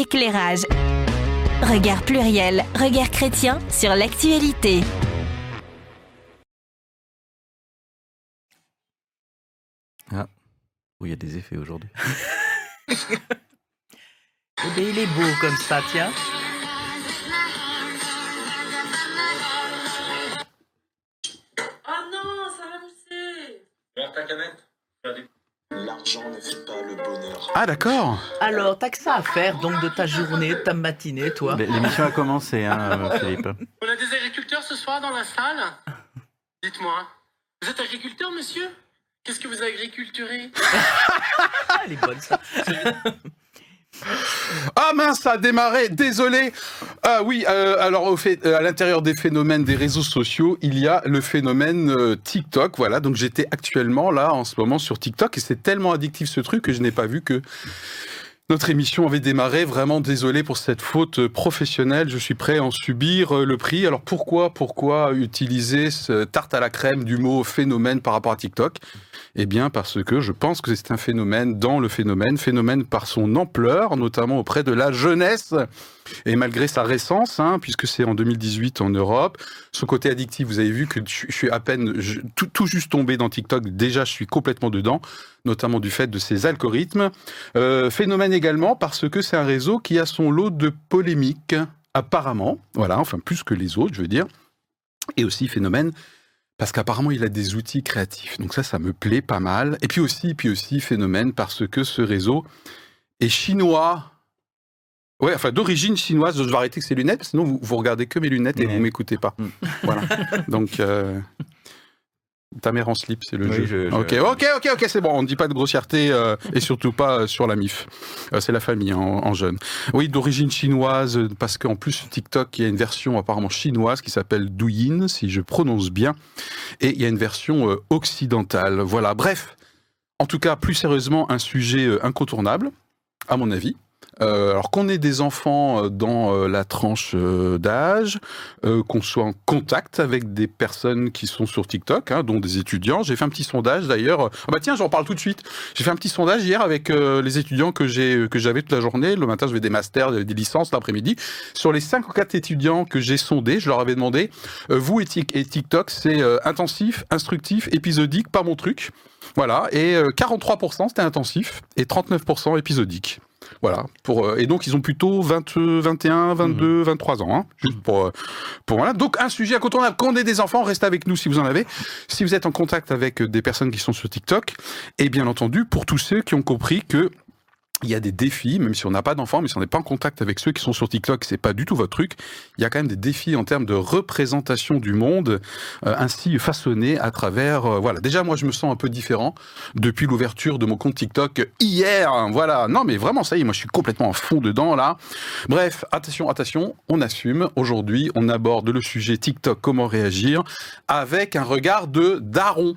éclairage. Regard pluriel, regard chrétien sur l'actualité. Ah, où il y a des effets aujourd'hui. Eh ben, il est beau comme ça, tiens. Ah non, ça va mousser Vers ta canette. L'argent ne fait pas le bonheur. Ah d'accord. Alors, t'as que ça à faire, donc, de ta journée, de ta matinée, toi. L'émission a commencé, hein, euh, Philippe. On a des agriculteurs ce soir dans la salle? Dites-moi, vous êtes agriculteur, monsieur? Qu'est-ce que vous agriculturez Ah, elle est bonne, ça. Ah mince, ça a démarré, désolé. Ah oui, euh, alors euh, à l'intérieur des phénomènes des réseaux sociaux, il y a le phénomène euh, TikTok. Voilà, donc j'étais actuellement là en ce moment sur TikTok et c'est tellement addictif ce truc que je n'ai pas vu que notre émission avait démarré. Vraiment désolé pour cette faute professionnelle. Je suis prêt à en subir le prix. Alors pourquoi, pourquoi utiliser ce tarte à la crème du mot phénomène par rapport à TikTok? Eh bien, parce que je pense que c'est un phénomène dans le phénomène, phénomène par son ampleur, notamment auprès de la jeunesse, et malgré sa récence, hein, puisque c'est en 2018 en Europe. Son côté addictif, vous avez vu que je, suis à peine tout, juste tombé dans TikTok, déjà je suis complètement dedans, notamment du fait de ses algorithmes. Euh, phénomène également parce que c'est un réseau qui a son lot de polémiques, apparemment, voilà, enfin plus que les autres, je veux dire. Et aussi phénomène parce qu'apparemment il a des outils créatifs. Donc ça, ça me plaît pas mal. Et puis aussi, puis aussi phénomène parce que ce réseau est chinois. Ouais, enfin d'origine chinoise. Je vais arrêter que ces lunettes, sinon vous, vous regardez que mes lunettes et Ouais. vous m'écoutez pas. Voilà. Donc euh, ta mère en slip, c'est le Oui, jeu. je- je- Ok, ok, ok, ok, c'est bon. On ne dit pas de grossièreté euh, et surtout pas euh, sur la MIF. Euh, c'est la famille hein, en, en jeune. Oui, d'origine chinoise, parce qu'en plus TikTok, il y a une version apparemment chinoise qui s'appelle Douyin, si je prononce bien, et il y a une version occidentale. Voilà, bref. En tout cas, plus sérieusement, un sujet incontournable, à mon avis. Euh, alors qu'on ait des enfants euh, dans euh, la tranche d'âge, qu'on soit en contact avec des personnes qui sont sur TikTok, hein, dont des étudiants. J'ai fait un petit sondage d'ailleurs. Ah bah tiens, j'en parle tout de suite. J'ai fait un petit sondage hier avec les étudiants que j'avais toute la journée. Le matin, je vais des masters, des licences l'après-midi. Sur les 5 ou 4 étudiants que j'ai sondés, je leur avais demandé vous et, et TikTok, c'est intensif, instructif, épisodique, pas mon truc. Voilà, et euh, 43% c'était intensif et 39% épisodique. Voilà, pour, euh, et donc ils ont plutôt 20, euh, 21, 22, 23 ans, hein, juste pour, euh, pour voilà. Donc un sujet incontournable. Quand on est des enfants, restez avec nous si vous en avez. Si vous êtes en contact avec euh, des personnes qui sont sur TikTok, et bien entendu pour tous ceux qui ont compris que il y a des défis, même si on n'a pas d'enfants, mais si on n'est pas en contact avec ceux qui sont sur TikTok, c'est pas du tout votre truc. Il y a quand même des défis en termes de représentation du monde, euh, ainsi façonné à travers. euh, voilà. Déjà, moi, je me sens un peu différent depuis l'ouverture de mon compte TikTok hier. Voilà. Non, mais vraiment, ça y est, moi, je suis complètement à fond dedans là. Bref, attention, attention, on assume. Aujourd'hui, on aborde le sujet TikTok, comment réagir, avec un regard de daron.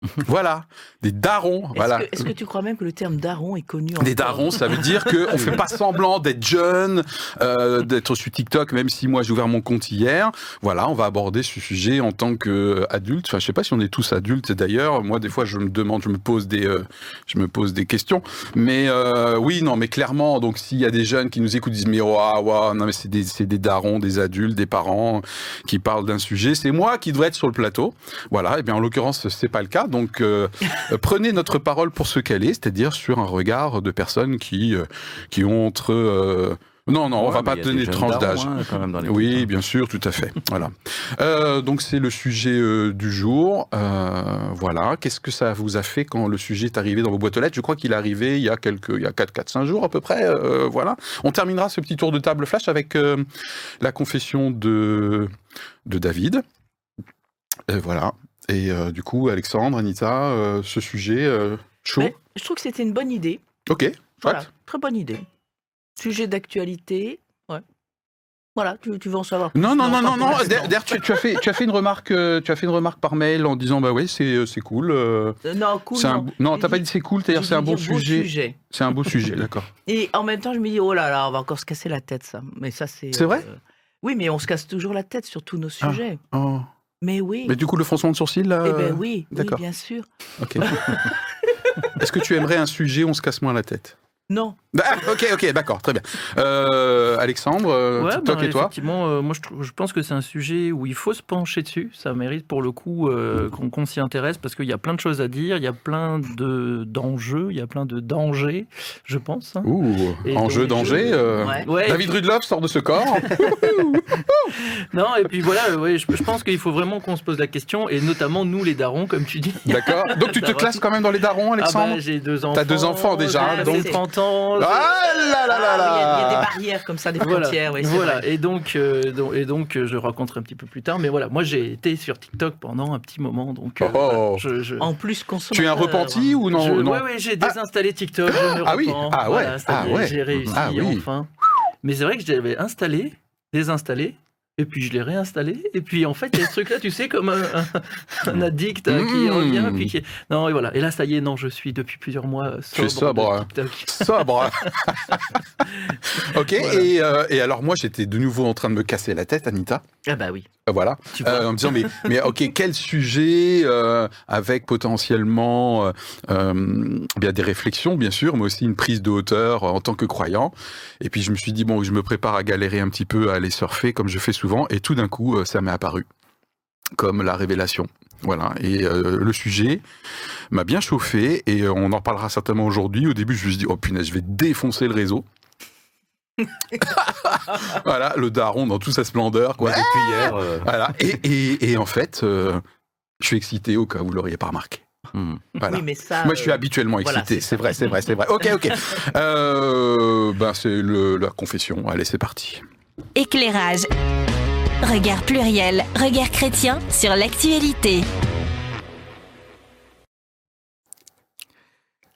voilà, des darons. Est-ce Voilà. que, tu crois même que le terme daron est connu en Des darons, ça veut dire qu'on fait pas semblant d'être jeune, euh, d'être sur TikTok, même si moi j'ai ouvert mon compte hier. Voilà, on va aborder ce sujet en tant qu'adulte. Enfin, je sais pas si on est tous adultes d'ailleurs. Moi, des fois, je me demande, je me pose des, euh, je me pose des questions. Mais euh, oui, non, mais clairement, donc s'il y a des jeunes qui nous écoutent, disent mais waouh, waouh, non mais c'est des, des darons, des adultes, des parents qui parlent d'un sujet. C'est moi qui devrais être sur le plateau. Voilà. Et bien en l'occurrence, c'est pas le cas. Donc euh, euh, prenez notre parole pour ce qu'elle est, c'est-à-dire sur un regard de personnes qui euh, qui ont entre euh, non, non, on Ouais, va mais pas donner de tranche d'âge. hein, Oui, hein. bien sûr, tout à fait. voilà. Euh, donc c'est le sujet euh, du jour. Euh, voilà. Qu'est-ce que ça vous a fait quand le sujet est arrivé dans vos boîtes aux lettres? Je crois qu'il est arrivé il y a quelques, il y a 4, 4 5 jours à peu près. voilà. On terminera ce petit tour de table flash avec la confession de de David. Voilà. Et euh, du coup, Alexandre, Anita, euh, ce sujet euh, chaud. Mais je trouve que c'était une bonne idée. Ok. Chouette. Voilà, très bonne idée. Sujet d'actualité. Ouais. Voilà, tu, tu veux en savoir plus Non, non, non, non, non. D'ailleurs, tu, tu as fait, tu as fait une remarque, tu as fait une remarque par mail en disant bah oui, c'est, c'est cool. Non, cool. un, non. t'as pas dit- c'est cool, c'est-à-dire c'est un bon sujet. C'est un beau sujet, d'accord. Et en même temps, je me dis, oh là là, on va encore se casser la tête, ça. Mais ça, c'est. C'est vrai Oui, mais on se casse toujours la tête sur tous nos Ah. sujets. Oh. Mais oui. Mais du coup, le froncement de sourcil là. Eh euh, ben oui, oui, d'accord. bien sûr. Ok. Est-ce que tu aimerais un sujet où on se casse moins la tête? Non. Ah, ok, ok, d'accord, très bien. Euh, Alexandre, euh, Ouais, TikTok ben, et toi Effectivement, euh, moi je, pense que c'est un sujet où il faut se pencher dessus. Ça mérite pour le coup euh, qu'on s'y intéresse parce qu'il y a plein de choses à dire, il y a plein de d'enjeux, il y a plein de dangers, je pense. hein. Ouh, Et enjeu, donc, danger. euh, Ouais. Ouais, David Rudloff sort de ce corps. non, et puis voilà, ouais, je, je pense qu'il faut vraiment qu'on se pose la question, et notamment nous les darons, comme tu dis. D'accord. Donc tu te classes quand même dans les darons, Ah Alexandre bah, j'ai deux enfants. T'as deux enfants déjà, donc- passé 30 ans. Ah là là là oui, il y, a- il y a là des barrières comme ça, des Voilà, frontières. oui, voilà. vrai. et donc, euh, donc- et donc euh, je raconterai un petit peu plus tard. Mais voilà, moi j'ai été sur TikTok pendant un petit moment, donc euh, Oh, oh. voilà, je, je- En plus, consommateur. Tu es un repenti ou non, non ouais, ouais, j'ai désinstallé TikTok. je me Ah oui, ah ouais, Voilà, ah ouais. J'ai réussi Ah oui. enfin. Mais c'est vrai que je l'avais installé, désinstallé. Et puis je l'ai réinstallé. Et puis en fait, il y a ce truc-là, tu sais, comme un, un- un addict euh, qui Mmh. revient. Puis qui... Non, et voilà. Et là, ça y est, non, je suis depuis plusieurs mois es sobre, de sobre, hein. TikTok. Sobre. ok, Voilà. et, euh, et alors moi j'étais de nouveau en train de me casser la tête, Anita. Ah bah oui. Euh, Voilà. Euh, en me disant mais, mais ok quel sujet euh, avec potentiellement bien des réflexions bien sûr mais aussi une prise de hauteur en tant que croyant. Et puis je me suis dit bon je me prépare à galérer un petit peu à aller surfer comme je fais souvent. Et tout d'un coup ça m'est apparu comme la révélation. Voilà. Et euh, le sujet m'a bien chauffé. Et on en parlera certainement aujourd'hui. Au début je me suis dit oh punaise je vais défoncer le réseau voilà le daron dans toute sa splendeur quoi Depuis hier. euh, voilà. Et, et, et en fait, euh, je suis excité au cas où vous l'auriez pas remarqué. hmm. Voilà. Oui, mais ça. Moi, je suis euh, habituellement excité. c'est vrai, c'est vrai, c'est vrai. Ok, ok. Euh, ben, c'est la confession. Allez, c'est parti. Éclairage. Regard pluriel, regard chrétien sur l'actualité.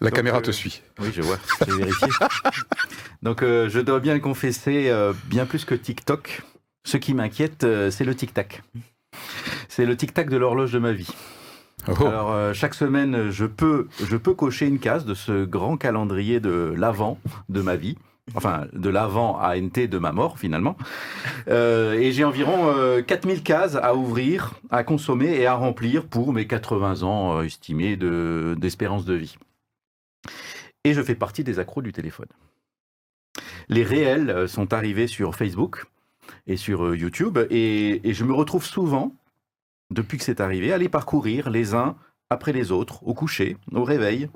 La Donc, caméra euh, te suit. Oui, je vois, j'ai vérifié. Donc, euh, je dois bien le confesser, euh, bien plus que TikTok, ce qui m'inquiète, c'est le tic-tac. C'est le tic-tac de l'horloge de ma vie. Oh. Alors, euh, chaque semaine, je peux, je peux cocher une case de ce grand calendrier de l'avant de ma vie. Enfin, de l'avant ANT de ma mort, finalement. Euh, et j'ai environ euh, 4000 cases à ouvrir, à consommer et à remplir pour mes 80 ans euh, estimés de- d'espérance de vie. Et je fais partie des accros du téléphone. Les réels euh, sont arrivés sur Facebook et sur euh, YouTube et, et je me retrouve souvent, depuis que c'est arrivé, à les parcourir les uns après les autres, au coucher, au réveil,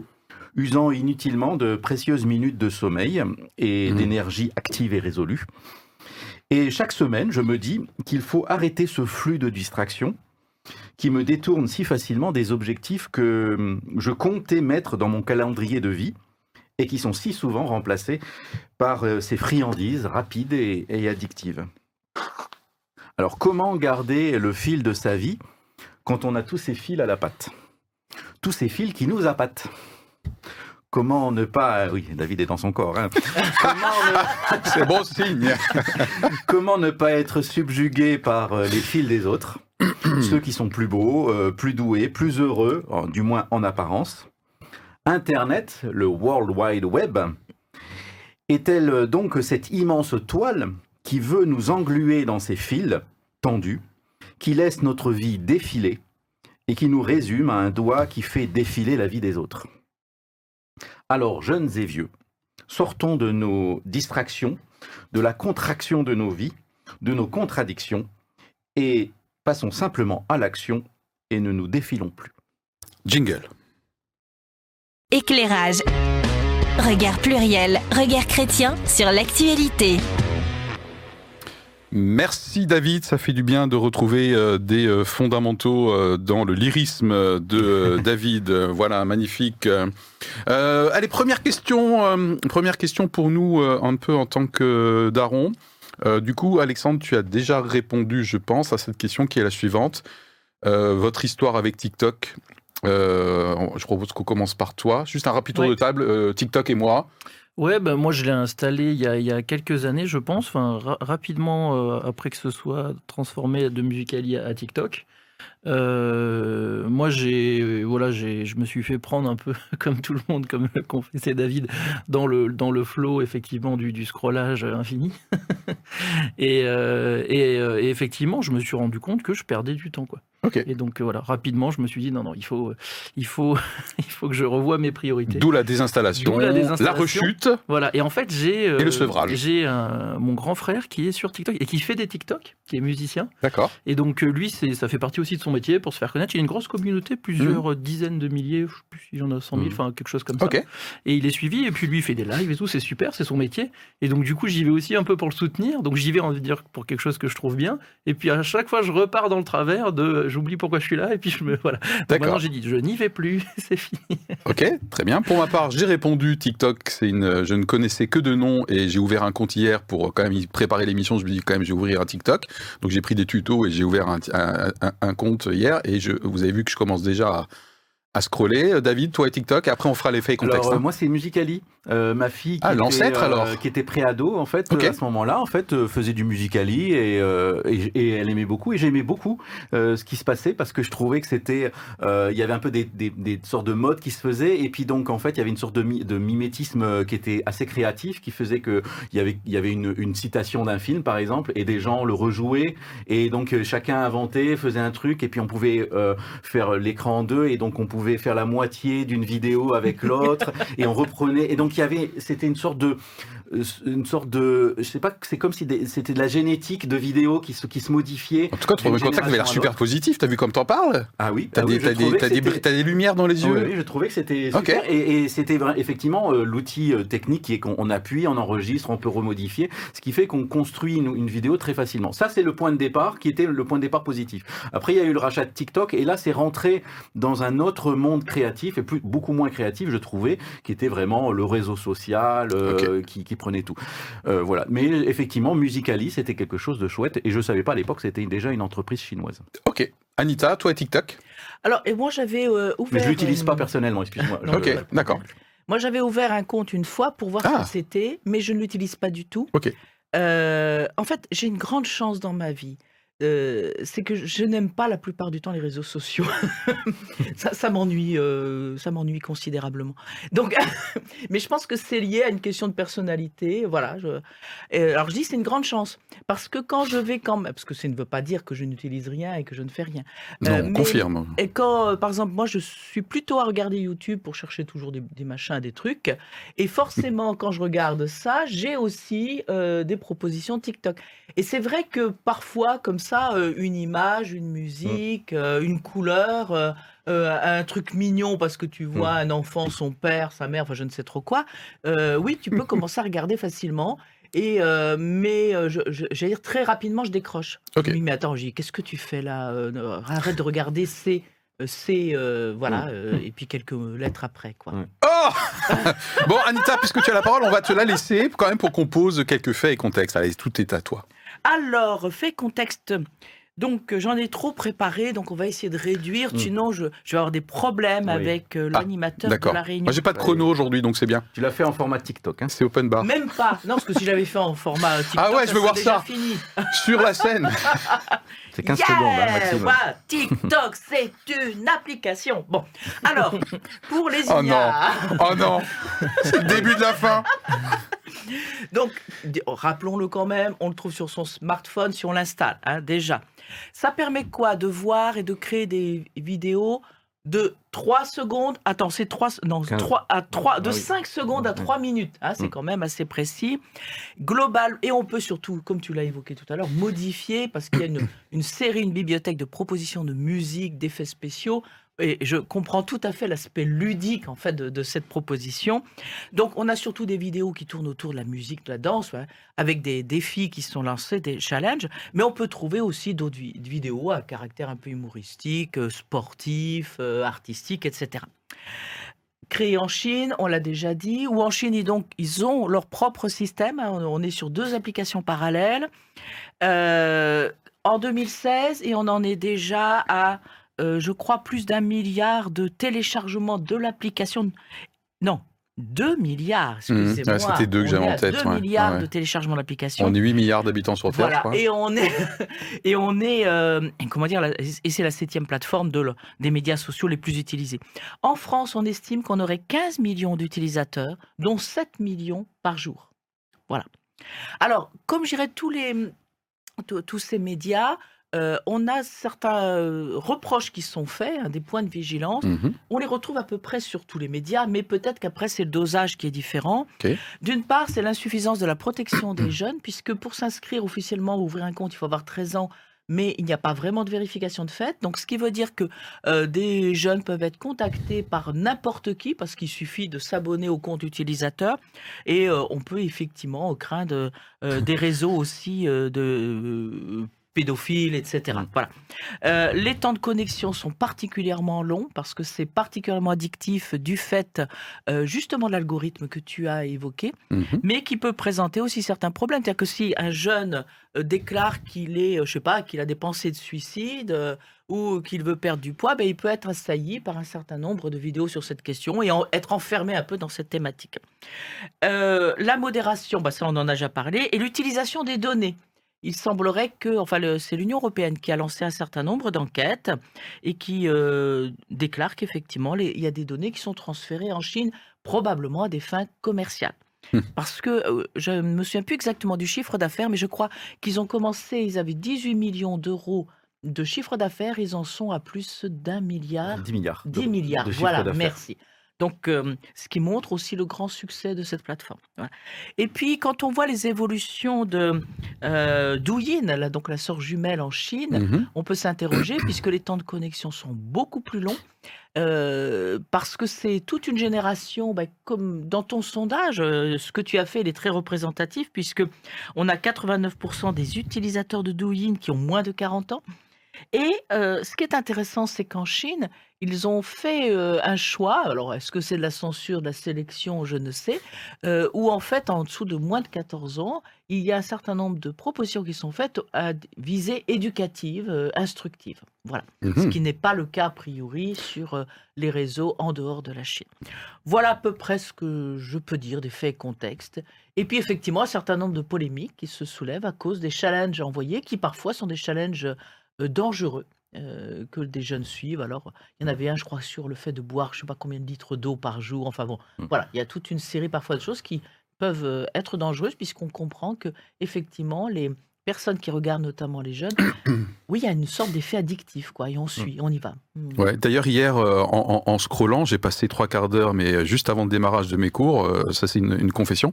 usant inutilement de précieuses minutes de sommeil et Mhm. d'énergie active et résolue. Et chaque semaine, je me dis qu'il faut arrêter ce flux de distractions qui me détourne si facilement des objectifs que hum, je comptais mettre dans mon calendrier de vie et qui sont si souvent remplacés par euh, ces friandises rapides et, et addictives. Alors comment garder le fil de sa vie quand on a tous ces fils à la patte? Tous ces fils qui nous appâtent Comment ne pas... Oui, David est dans son corps. hein. Ne- C'est bon signe. Comment ne pas être subjugué par euh, les fils des autres Ceux qui sont plus beaux, euh, plus doués, plus heureux, du moins en apparence. Internet, le World Wide Web, est-elle donc cette immense toile qui veut nous engluer dans ses fils tendus, qui laisse notre vie défiler et qui nous résume à un doigt qui fait défiler la vie des autres? Alors, jeunes et vieux, sortons de nos distractions de la contraction de nos vies, de nos contradictions, et passons simplement à l'action et ne nous défilons plus. Jingle. Éclairage. Regard pluriel, regard chrétien sur l'actualité. Merci David, ça fait du bien de retrouver euh, des euh, fondamentaux euh, dans le lyrisme de David. Voilà, magnifique. Euh, allez, première question, première question pour nous un peu en tant que daron. Euh, du coup, Alexandre, tu as déjà répondu, je pense, à cette question qui est la suivante. Euh, votre histoire avec TikTok. Je propose qu'on commence par toi. Juste un rapide tour Ouais. de table. euh, TikTok et moi. Ouais, ben moi je l'ai installé il y, a, il y a quelques années, je pense, enfin ra- rapidement euh, après que ce soit transformé de Musical.ly à, à TikTok. Euh, moi, j'ai, voilà, j'ai, je me suis fait prendre un peu comme tout le monde, comme le confessait David, dans le dans le flow effectivement du, du scrollage infini. et, euh, et, euh, et effectivement, je me suis rendu compte que je perdais du temps, quoi. Et donc voilà, rapidement, je me suis dit non, non, il faut, il faut, il faut que je revoie mes priorités. D'où la désinstallation, la désinstallation. rechute. Voilà. Et en fait, j'ai euh, Et le sevrage. J'ai un- mon grand frère qui est sur TikTok et qui fait des TikTok, qui est musicien. D'accord. Et donc lui, c'est, ça fait partie aussi de son métier pour se faire connaître. Il y a une grosse communauté, plusieurs euh, dizaines de milliers, je sais plus si j'en ai 100 000, Mhm. enfin quelque chose comme ça. Et il est suivi, et puis lui, il fait des lives et tout, c'est super, c'est son métier. Et donc du coup, j'y vais aussi un peu pour le soutenir. Donc j'y vais, on va dire, pour quelque chose que je trouve bien. Et puis à chaque fois, je repars dans le travers de, euh, j'oublie pourquoi je suis là, et puis je me, voilà. Donc maintenant, j'ai dit, je n'y vais plus, c'est fini. Ok, très bien. Pour ma part, j'ai répondu TikTok. C'est une, je ne connaissais que de nom et j'ai ouvert un compte hier pour quand même préparer l'émission. Je me dis quand même, je vais ouvrir un TikTok. Donc j'ai pris des tutos et j'ai ouvert un, un- un- un compte hier. Et je, vous avez vu que je commence déjà à, à scroller. Euh, David, toi et TikTok. Et après, on fera l'effet et contexte. Alors, euh, hein. moi, c'est Musicali. Euh, ma fille, qui, Ah, était, l'ancêtre, alors. qui était préado, en fait, euh, à ce moment-là, en fait, faisait du Musicali et, et, et elle aimait beaucoup. Et j'aimais beaucoup ce qui se passait parce que je trouvais que c'était. Il y avait un peu des, des, des sortes de modes qui se faisaient. Et puis, donc, en fait, il y avait une sorte de, mi- de mimétisme qui était assez créatif, qui faisait que il y avait, il y avait une, une citation d'un film, par exemple, et des gens le rejouaient. Et donc, chacun inventait, faisait un truc. Et puis, on pouvait faire l'écran en deux. Et donc, on pouvait faire la moitié d'une vidéo avec l'autre. et on reprenait. Et donc, il y avait. C'était une sorte de. Euh, Une sorte de. Je sais pas, c'est comme si c'était de la génétique de vidéos qui se, qui se modifiait. En tout cas, ton contact avait l'air super positif. T'as vu comme t'en parles Ah oui, T'as ah oui, des, des, des, lumières dans les Ah yeux oui, je trouvais que c'était super. Et, et c'était effectivement euh, l'outil euh, technique qui est qu'on on appuie, on enregistre, on peut remodifier, ce qui fait qu'on construit une, une vidéo très facilement. Ça, c'est le point de départ qui était le point de départ positif. Après, il y a eu le rachat de TikTok et là, c'est rentré dans un autre monde créatif et plus, beaucoup moins créatif, je trouvais, qui était vraiment le réseau social euh, qui, qui prenait tout. Euh, voilà. Mais effectivement, Musicali, c'était quelque chose de chouette et je savais pas à l'époque, c'était déjà une entreprise chinoise. Ok. Anita, toi et TikTok? Alors, et moi, j'avais euh, ouvert. Mais je l'utilise euh, pas personnellement, excuse-moi. Je- Ok, d'accord. Moi, j'avais ouvert un compte une fois pour voir Ah. ce que c'était, mais je ne l'utilise pas du tout. Ok. Euh, en fait, j'ai une grande chance dans ma vie. Euh, c'est que je n'aime pas la plupart du temps les réseaux sociaux. ça ça m'ennuie, euh, ça m'ennuie considérablement. Donc, mais je pense que c'est lié à une question de personnalité. Voilà. Je, alors je dis c'est une grande chance parce que quand je vais quand même, parce que ça ne veut pas dire que je n'utilise rien et que je ne fais rien. Non, Euh, on mais- confirme. Et quand, euh, par exemple, moi, je suis plutôt à regarder YouTube pour chercher toujours des, des machins, des trucs. Et forcément, quand je regarde ça, j'ai aussi euh, des propositions TikTok. Et c'est vrai que parfois, comme ça, euh, une image, une musique, euh, une couleur, euh, un truc mignon parce que tu vois un enfant, son père, sa mère, enfin, je ne sais trop quoi. oui, tu peux commencer à regarder facilement. Et euh, mais euh, je, je- j'allais dire très rapidement, je décroche. Ok. Oui, mais attends, j'ai qu'est-ce que tu fais là Euh, Arrête de regarder ces, ces euh, voilà, euh, et puis quelques lettres après, quoi. Oh Bon, Anita, puisque tu as la parole, on va te la laisser quand même pour qu'on pose quelques faits et contextes. Allez, tout est à toi. Alors, fait contexte. Donc, euh, j'en ai trop préparé, donc on va essayer de réduire. Mm. Sinon, je, je vais avoir des problèmes Oui. avec euh, Ah, l'animateur de D'accord. la réunion. Moi, j'ai pas de chrono aujourd'hui, donc c'est bien. Tu l'as fait en format TikTok. Hein. C'est open bar. Même pas. Non, parce que si j'avais fait en format TikTok, Ah ouais, je veux voir déjà ça. fini. Sur la scène. C'est 15 Yeah secondes, hein, maximum. TikTok, c'est une application. Bon, alors, pour les Oh non. Oh non C'est le début de la fin. Donc, rappelons-le quand même, on le trouve sur son smartphone si on l'installe, hein, déjà. Ça permet quoi De voir et de créer des vidéos de 3 secondes? Attends, c'est 3 non, Quinze. 3 à 3 de Ah oui. 5 secondes à Ouais. 3 minutes. hein, c'est Mm. quand même assez précis. Global et on peut surtout, comme tu l'as évoqué tout à l'heure, modifier parce qu'il y a une, une série, une bibliothèque de propositions de musique, d'effets spéciaux. Et je comprends tout à fait l'aspect ludique en fait de, cette proposition. Donc, on a surtout des vidéos qui tournent autour de la musique, de la danse, ouais, avec des défis qui sont lancés, des challenges. Mais on peut trouver aussi d'autres vi- vidéos à caractère un peu humoristique, euh, sportif, euh, artistique, etc. Créé en Chine, on l'a déjà dit, ou en Chine, ils, donc, ils ont leur propre système. hein, on on est sur deux applications parallèles. Euh, en 2016, et on en est déjà à, euh, je crois, plus d'un milliard de téléchargements de l'application. Non, 2 milliards, excusez-moi. Ouais, c'était deux que On j'avais en tête, 2 ouais. milliards Ouais. de téléchargements d'applications. On est 8 milliards d'habitants sur Terre, je Voilà, crois. et on est, et on est, euh, comment dire, et c'est la septième plateforme de, des médias sociaux les plus utilisés. En France, on estime qu'on aurait 15 millions d'utilisateurs, dont 7 millions par jour. Voilà. Alors, comme je dirais, tous les, tous ces médias, euh, on a certains euh, reproches qui sont faits, hein, des points de vigilance. Mhm. On les retrouve à peu près sur tous les médias, mais peut-être qu'après, c'est le dosage qui est différent. D'une part, c'est l'insuffisance de la protection des jeunes, puisque pour s'inscrire officiellement, ouvrir un compte, il faut avoir 13 ans, mais il n'y a pas vraiment de vérification de fait. Donc, ce qui veut dire que euh, des jeunes peuvent être contactés par n'importe qui, parce qu'il suffit de s'abonner au compte utilisateur, et euh, on peut effectivement craindre euh, des réseaux aussi de pédophiles, etc. Voilà. Euh, les temps de connexion sont particulièrement longs parce que c'est particulièrement addictif du fait euh, justement de l'algorithme que tu as évoqué, Mhm. mais qui peut présenter aussi certains problèmes. C'est-à-dire que si un jeune euh, déclare qu'il est, je sais pas, qu'il a des pensées de suicide euh, ou qu'il veut perdre du poids, ben, il peut être assailli par un certain nombre de vidéos sur cette question et en- être enfermé un peu dans cette thématique. Euh, la modération, bah, ça on en a déjà parlé, et l'utilisation des données. Il semblerait que, enfin, c'est l'Union européenne qui a lancé un certain nombre d'enquêtes et qui euh, déclare qu'effectivement, il y a des données qui sont transférées en Chine, probablement à des fins commerciales. Hmm. Parce que euh, je ne me souviens plus exactement du chiffre d'affaires, mais je crois qu'ils ont commencé, ils avaient 18 millions d'euros de chiffre d'affaires, ils en sont à plus d'un milliard 10 milliards. de- 10 milliards, de voilà, merci. Donc, euh, ce qui montre aussi le grand succès de cette plateforme. Voilà. Et puis, quand on voit les évolutions de euh, Douyin, là, donc la sœur jumelle en Chine, Mhm. on peut s'interroger puisque les temps de connexion sont beaucoup plus longs. euh, parce que c'est toute une génération, bah, comme dans ton sondage, euh, ce que tu as fait, il est très représentatif, puisque on a 89% des utilisateurs de Douyin qui ont moins de 40 ans. Et euh, ce qui est intéressant, c'est qu'en Chine, ils ont fait euh, un choix. Alors, est-ce que c'est de la censure, de la sélection, je ne sais. euh, où en fait, en dessous de moins de 14 ans, il y a un certain nombre de propositions qui sont faites à visée éducative, euh, instructive. Voilà. Ce Mhm. qui n'est pas le cas a priori sur les réseaux en dehors de la Chine. Voilà à peu près ce que je peux dire des faits et contextes. Et puis effectivement, un certain nombre de polémiques qui se soulèvent à cause des challenges envoyés, qui parfois sont des challenges dangereux. euh, que des jeunes suivent. Alors, il y en avait un, je crois, sur le fait de boire, je sais pas combien de litres d'eau par jour. Enfin bon, Mm. voilà, il y a toute une série parfois de choses qui peuvent euh, être dangereuses puisqu'on comprend que effectivement les personnes qui regardent notamment les jeunes, oui, il y a une sorte d'effet addictif, quoi, et on suit, on y va. Mm. Ouais, D'ailleurs, hier, euh, en, en, en scrollant, j'ai passé trois quarts d'heure, mais euh, juste avant le démarrage de mes cours, euh, ça c'est une, une confession,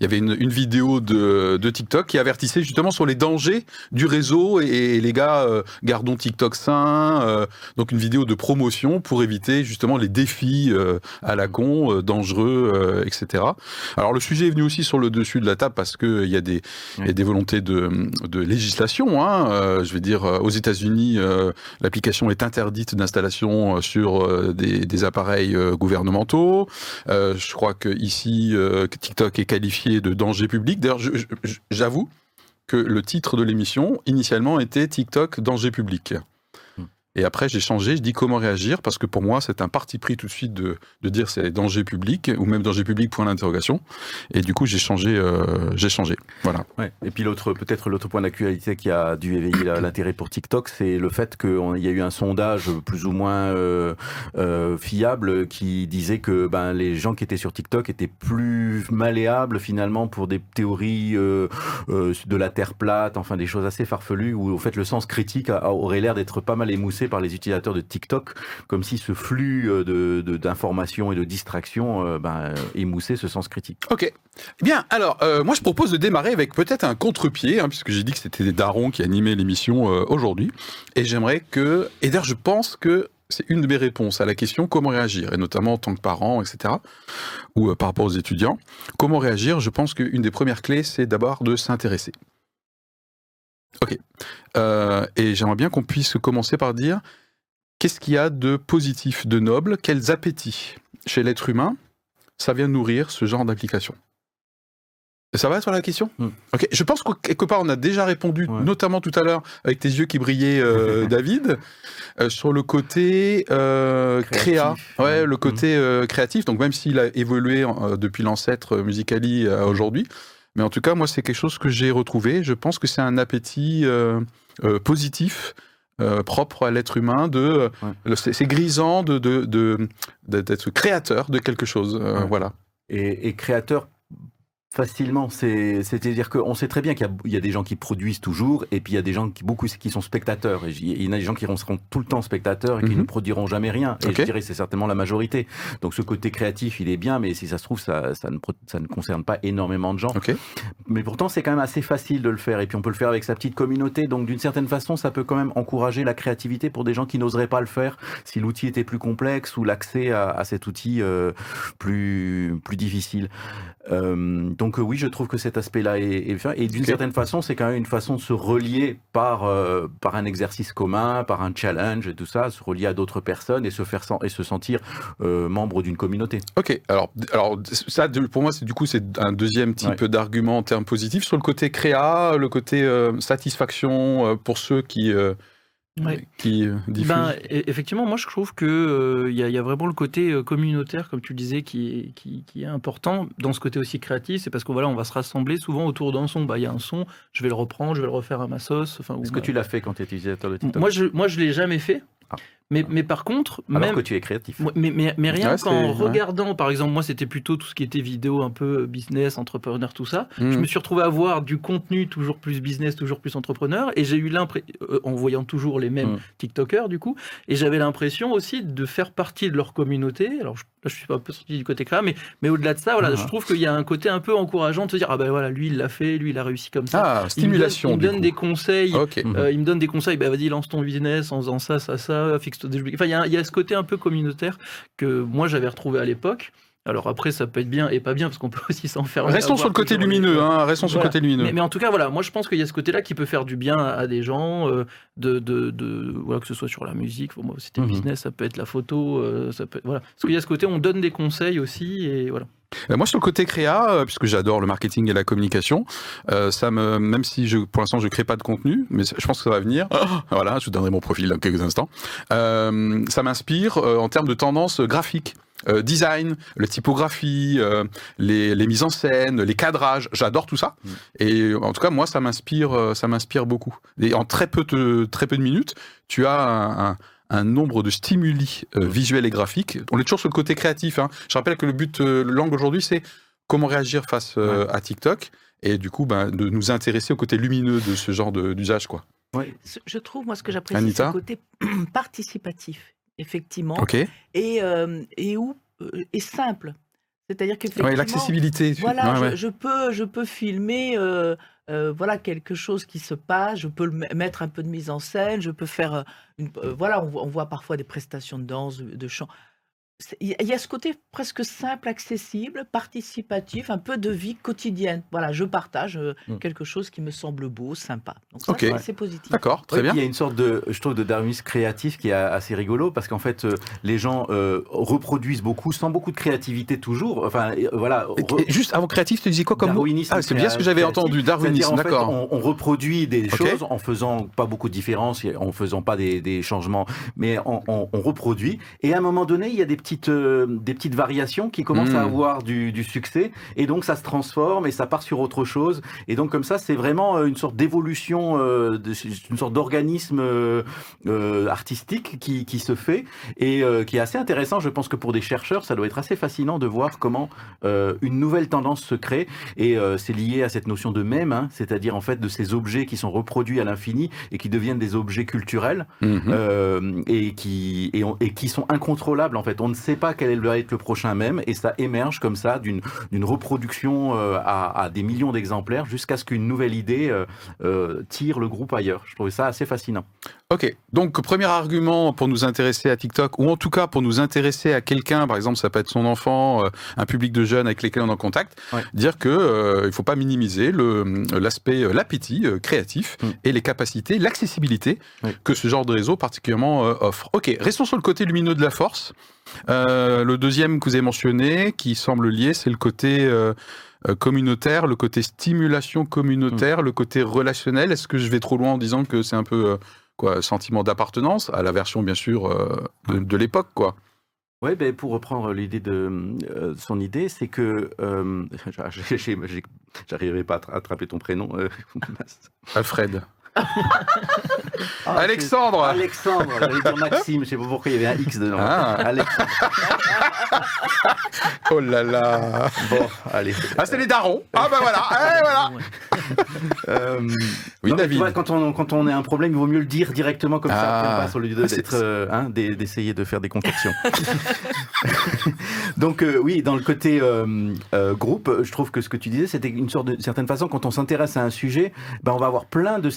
il y avait une, une vidéo de, de TikTok qui avertissait justement sur les dangers du réseau et, et les gars, euh, gardons TikTok sain, euh, donc une vidéo de promotion pour éviter justement les défis euh, à la con, euh, dangereux, euh, etc. Alors le sujet est venu aussi sur le dessus de la table parce qu'il y, a des- il y a des volontés de, de législation. Hein, euh, je vais dire, euh, aux États-Unis, euh, l'application est interdite d'installation sur des, appareils gouvernementaux. Je crois que ici, TikTok est qualifié de danger public. D'ailleurs, j'avoue que le titre de l'émission initialement était TikTok danger public. Et après, j'ai changé, je dis comment réagir, parce que pour moi, c'est un parti pris tout de suite de, de dire c'est danger public, ou même danger public, point d'interrogation. Et du coup, j'ai changé, euh, j'ai changé. Voilà. Et puis l'autre, peut-être l'autre point d'actualité qui a dû éveiller l'intérêt pour TikTok, c'est le fait qu'il y a eu un sondage plus ou moins euh, euh, fiable qui disait que ben, les gens qui étaient sur TikTok étaient plus malléables finalement pour des théories de la Terre plate, enfin des choses assez farfelues où au fait le sens critique aurait l'air d'être pas mal émoussé par les utilisateurs de TikTok, comme si ce flux euh, de de- d'informations et de distractions euh, ben, émoussait ce sens critique. Ok. Eh Bien, alors, euh, moi je propose de démarrer avec peut-être un contre-pied, hein, puisque j'ai dit que c'était des darons qui animaient l'émission euh, aujourd'hui. Et j'aimerais que. Et d'ailleurs, je pense que c'est une de mes réponses à la question comment réagir, et notamment en tant que parent, etc., ou par rapport aux étudiants. Comment réagir? Je pense qu'une des premières clés, c'est d'abord de s'intéresser. Ok. Euh, et j'aimerais bien qu'on puisse commencer par dire qu'est-ce qu'il y a de positif, de noble, quels appétits chez l'être humain ça vient nourrir ce genre d'application? Ça va sur la question? Hmm. Ok, je pense que quelque part on a déjà répondu, Ouais. notamment tout à l'heure avec tes yeux qui brillaient, euh, David, euh, sur le côté euh, créa, Créatif. ouais, Ouais. le côté euh, créatif. Donc même s'il a évolué depuis l'ancêtre Musicali à aujourd'hui, mais en tout cas moi c'est quelque chose que j'ai retrouvé. Je pense que c'est un appétit euh, euh, positif. euh, propre à l'être humain, de Ouais. c'est grisant de de- de- de- d'être créateur de quelque chose, Ouais. voilà. et, et créateur facilement. C'est- C'est-à-dire qu'on sait très bien qu'il y, a- il y a des gens qui produisent toujours, et puis il y a des gens qui, beaucoup qui sont spectateurs. Et il y en a des gens qui seront tout le temps spectateurs et qui Mhm. ne produiront jamais rien. Et je dirais c'est certainement la majorité. Donc ce côté créatif, il est bien, mais si ça se trouve, ça, ça, ne, ça ne concerne pas énormément de gens. Mais pourtant, c'est quand même assez facile de le faire. Et puis, on peut le faire avec sa petite communauté. Donc, d'une certaine façon, ça peut quand même encourager la créativité pour des gens qui n'oseraient pas le faire si l'outil était plus complexe ou l'accès à, à cet outil euh, plus, plus difficile. Euh, donc, euh, oui, je trouve que cet aspect-là est, est. Et d'une certaine façon, c'est quand même une façon de se relier par, euh, par un exercice commun, par un challenge et tout ça, se relier à d'autres personnes et se, faire sen- et se sentir euh, membre d'une communauté. Ok, alors, alors ça, pour moi, c'est du coup, c'est un deuxième type d'argument en termes positifs. Sur le côté créa, le côté satisfaction pour ceux qui, Ouais. qui euh, diffusent. Ben, e- effectivement, moi je trouve que euh, il y, a- il y a vraiment le côté euh, communautaire, comme tu le disais, qui est, qui, qui est important dans ce côté aussi créatif. C'est parce qu'on voilà, on va se rassembler souvent autour d'un son. Bah, il y a un son, je vais le reprendre, je vais le refaire à ma sauce. Enfin, Est-ce que ma- tu l'as fait quand tu étais utilisateur de TikTok? Moi, je, moi, je l'ai jamais fait. Ah. Mais, mais par contre, Alors même, que tu es créatif. Mais, mais, mais rien Ouais, qu'en regardant, par exemple, moi c'était plutôt tout ce qui était vidéo un peu business, entrepreneur, tout ça. Hmm. Je me suis retrouvé à voir du contenu toujours plus business, toujours plus entrepreneur, et j'ai eu l'impression, en voyant toujours les mêmes Mm. TikTokers du coup, et j'avais l'impression aussi de faire partie de leur communauté. Alors je, là, je suis pas un peu sorti du côté créa, mais, mais au-delà de ça, voilà, Ah. je trouve qu'il y a un côté un peu encourageant de se dire ah ben voilà, lui il l'a fait, lui il a réussi comme ça. Ah, Il me donne- stimulation. Il me donne, des conseils. Euh, il me donne des conseils, bah vas-y lance ton business en faisant ça, ça, ça, fixe-toi des objectifs. Enfin, il y a, il y a ce côté un peu communautaire que moi j'avais retrouvé à l'époque. Alors après, ça peut être bien et pas bien parce qu'on peut aussi s'enfermer. Restons sur le côté lumineux, hein, restons sur le côté lumineux. Mais, mais en tout cas, voilà, moi je pense qu'il y a ce côté-là qui peut faire du bien à, à des gens, euh, de, de, de- voilà, que ce soit sur la musique, bon, moi c'était le Mhm. business, ça peut être la photo, euh, ça peut, voilà. Parce qu'il y a ce côté, on donne des conseils aussi et voilà. Euh, Moi, sur le côté créa, puisque j'adore le marketing et la communication, euh, ça me, même si je, pour l'instant je crée pas de contenu, mais je pense que ça va venir. Voilà, je vous donnerai mon profil dans quelques instants. Euh, ça m'inspire euh, en termes de tendance graphique. Euh, design, la typographie, euh, les, les mises en scène, les cadrages, j'adore tout ça. Mm. Et en tout cas, moi, ça m'inspire, euh, ça m'inspire beaucoup. Et en très peu de très peu de minutes, tu as un, un- un nombre de stimuli euh, visuels et graphiques. On est toujours sur le côté créatif. hein. Je rappelle que le but, euh, l'angle aujourd'hui, c'est comment réagir face euh, à TikTok et du coup, ben, de nous intéresser au côté lumineux de ce genre d'usage, quoi. Ce- Je trouve, moi, ce que j'apprécie, c'est le côté participatif, effectivement, et, euh, et, où, euh, simple. C'est-à-dire que Ouais, l'accessibilité. Voilà, ouais, je, ouais. je peux, je peux filmer euh, voilà, quelque chose qui se passe, je peux mettre un peu de mise en scène, je peux faire. Une, voilà, on voit, on voit parfois des prestations de danse, de chant. Il y, a- ce côté presque simple, accessible, participatif, un peu de vie quotidienne. Voilà, je partage euh, Mm. quelque chose qui me semble beau, sympa. Donc ça, Ok. c'est- positif. D'accord, très bien. Il y a une sorte de, je trouve, de darwinisme créatif qui est assez rigolo parce qu'en fait, euh, les gens euh, reproduisent beaucoup sans beaucoup de créativité toujours. Enfin, voilà. Re- juste avant créatif, tu disais quoi comme mot? Darwinisme Ah, c'est bien ce que j'avais entendu, darwinisme, en fait, d'accord. on, on reproduit des choses en faisant pas beaucoup de différences, en faisant pas des, des changements, mais on, on- on reproduit. Et à un moment donné, il y a des petites, euh, des petites variations qui commencent Mm. à avoir du, du succès, et donc ça se transforme et ça part sur autre chose. Et donc comme ça, c'est vraiment euh, une sorte d'évolution, euh, une sorte d'organisme euh, artistique qui, qui se fait et qui est assez intéressant. Je pense que pour des chercheurs, ça doit être assez fascinant de voir comment une nouvelle tendance se crée. Et c'est lié à cette notion de mème, hein, c'est-à-dire en fait de ces objets qui sont reproduits à l'infini et qui deviennent des objets culturels Mhm. euh, et, qui, et, on- et qui sont incontrôlables en fait. On ne sait pas quel va être le prochain mème et ça émerge comme ça d'une reproduction euh, à, à des millions d'exemplaires jusqu'à ce qu'une nouvelle idée euh, euh, tire le groupe ailleurs. Je trouvais ça assez fascinant. Ok, donc premier argument pour nous intéresser à TikTok, ou en tout cas pour nous intéresser à quelqu'un, par exemple ça peut être son enfant, un public de jeunes avec lesquels on est en contact, Ouais. dire que euh, il faut pas minimiser l'aspect, l'appétit créatif Mm. et les capacités, l'accessibilité que ce genre de réseau particulièrement offre. Ok, restons sur le côté lumineux de la force. Euh, le deuxième que vous avez mentionné, qui semble lié, c'est le côté euh, euh, communautaire, le côté stimulation communautaire, le côté relationnel. Est-ce que je vais trop loin en disant que c'est un peu euh, quoi, sentiment d'appartenance à la version bien sûr euh, de, de l'époque, quoi? Oui, ben, pour reprendre l'idée de euh, son idée, c'est que euh, pas à tra- attraper ton prénom. euh. Alfred. Ah, Alexandre Alexandre, j'allais dire Maxime, je sais pas pourquoi il y avait un X dedans. Ah. Alexandre. Oh là là Bon, allez. Ah, c'est les darons Ah bah voilà Eh, voilà Euh, Oui, non, mais tu David. vois, quand, on, quand on a un problème, il vaut mieux le dire directement comme Ah. ça, après, on passe, au lieu de- Ah, c'est- d'être, euh, hein, d'e- d'essayer de faire des concoctions. Donc euh, oui, dans le côté euh, euh, groupe, je trouve que ce que tu disais, c'était une sorte de certaine façon, quand on s'intéresse à un sujet, ben, on va avoir plein de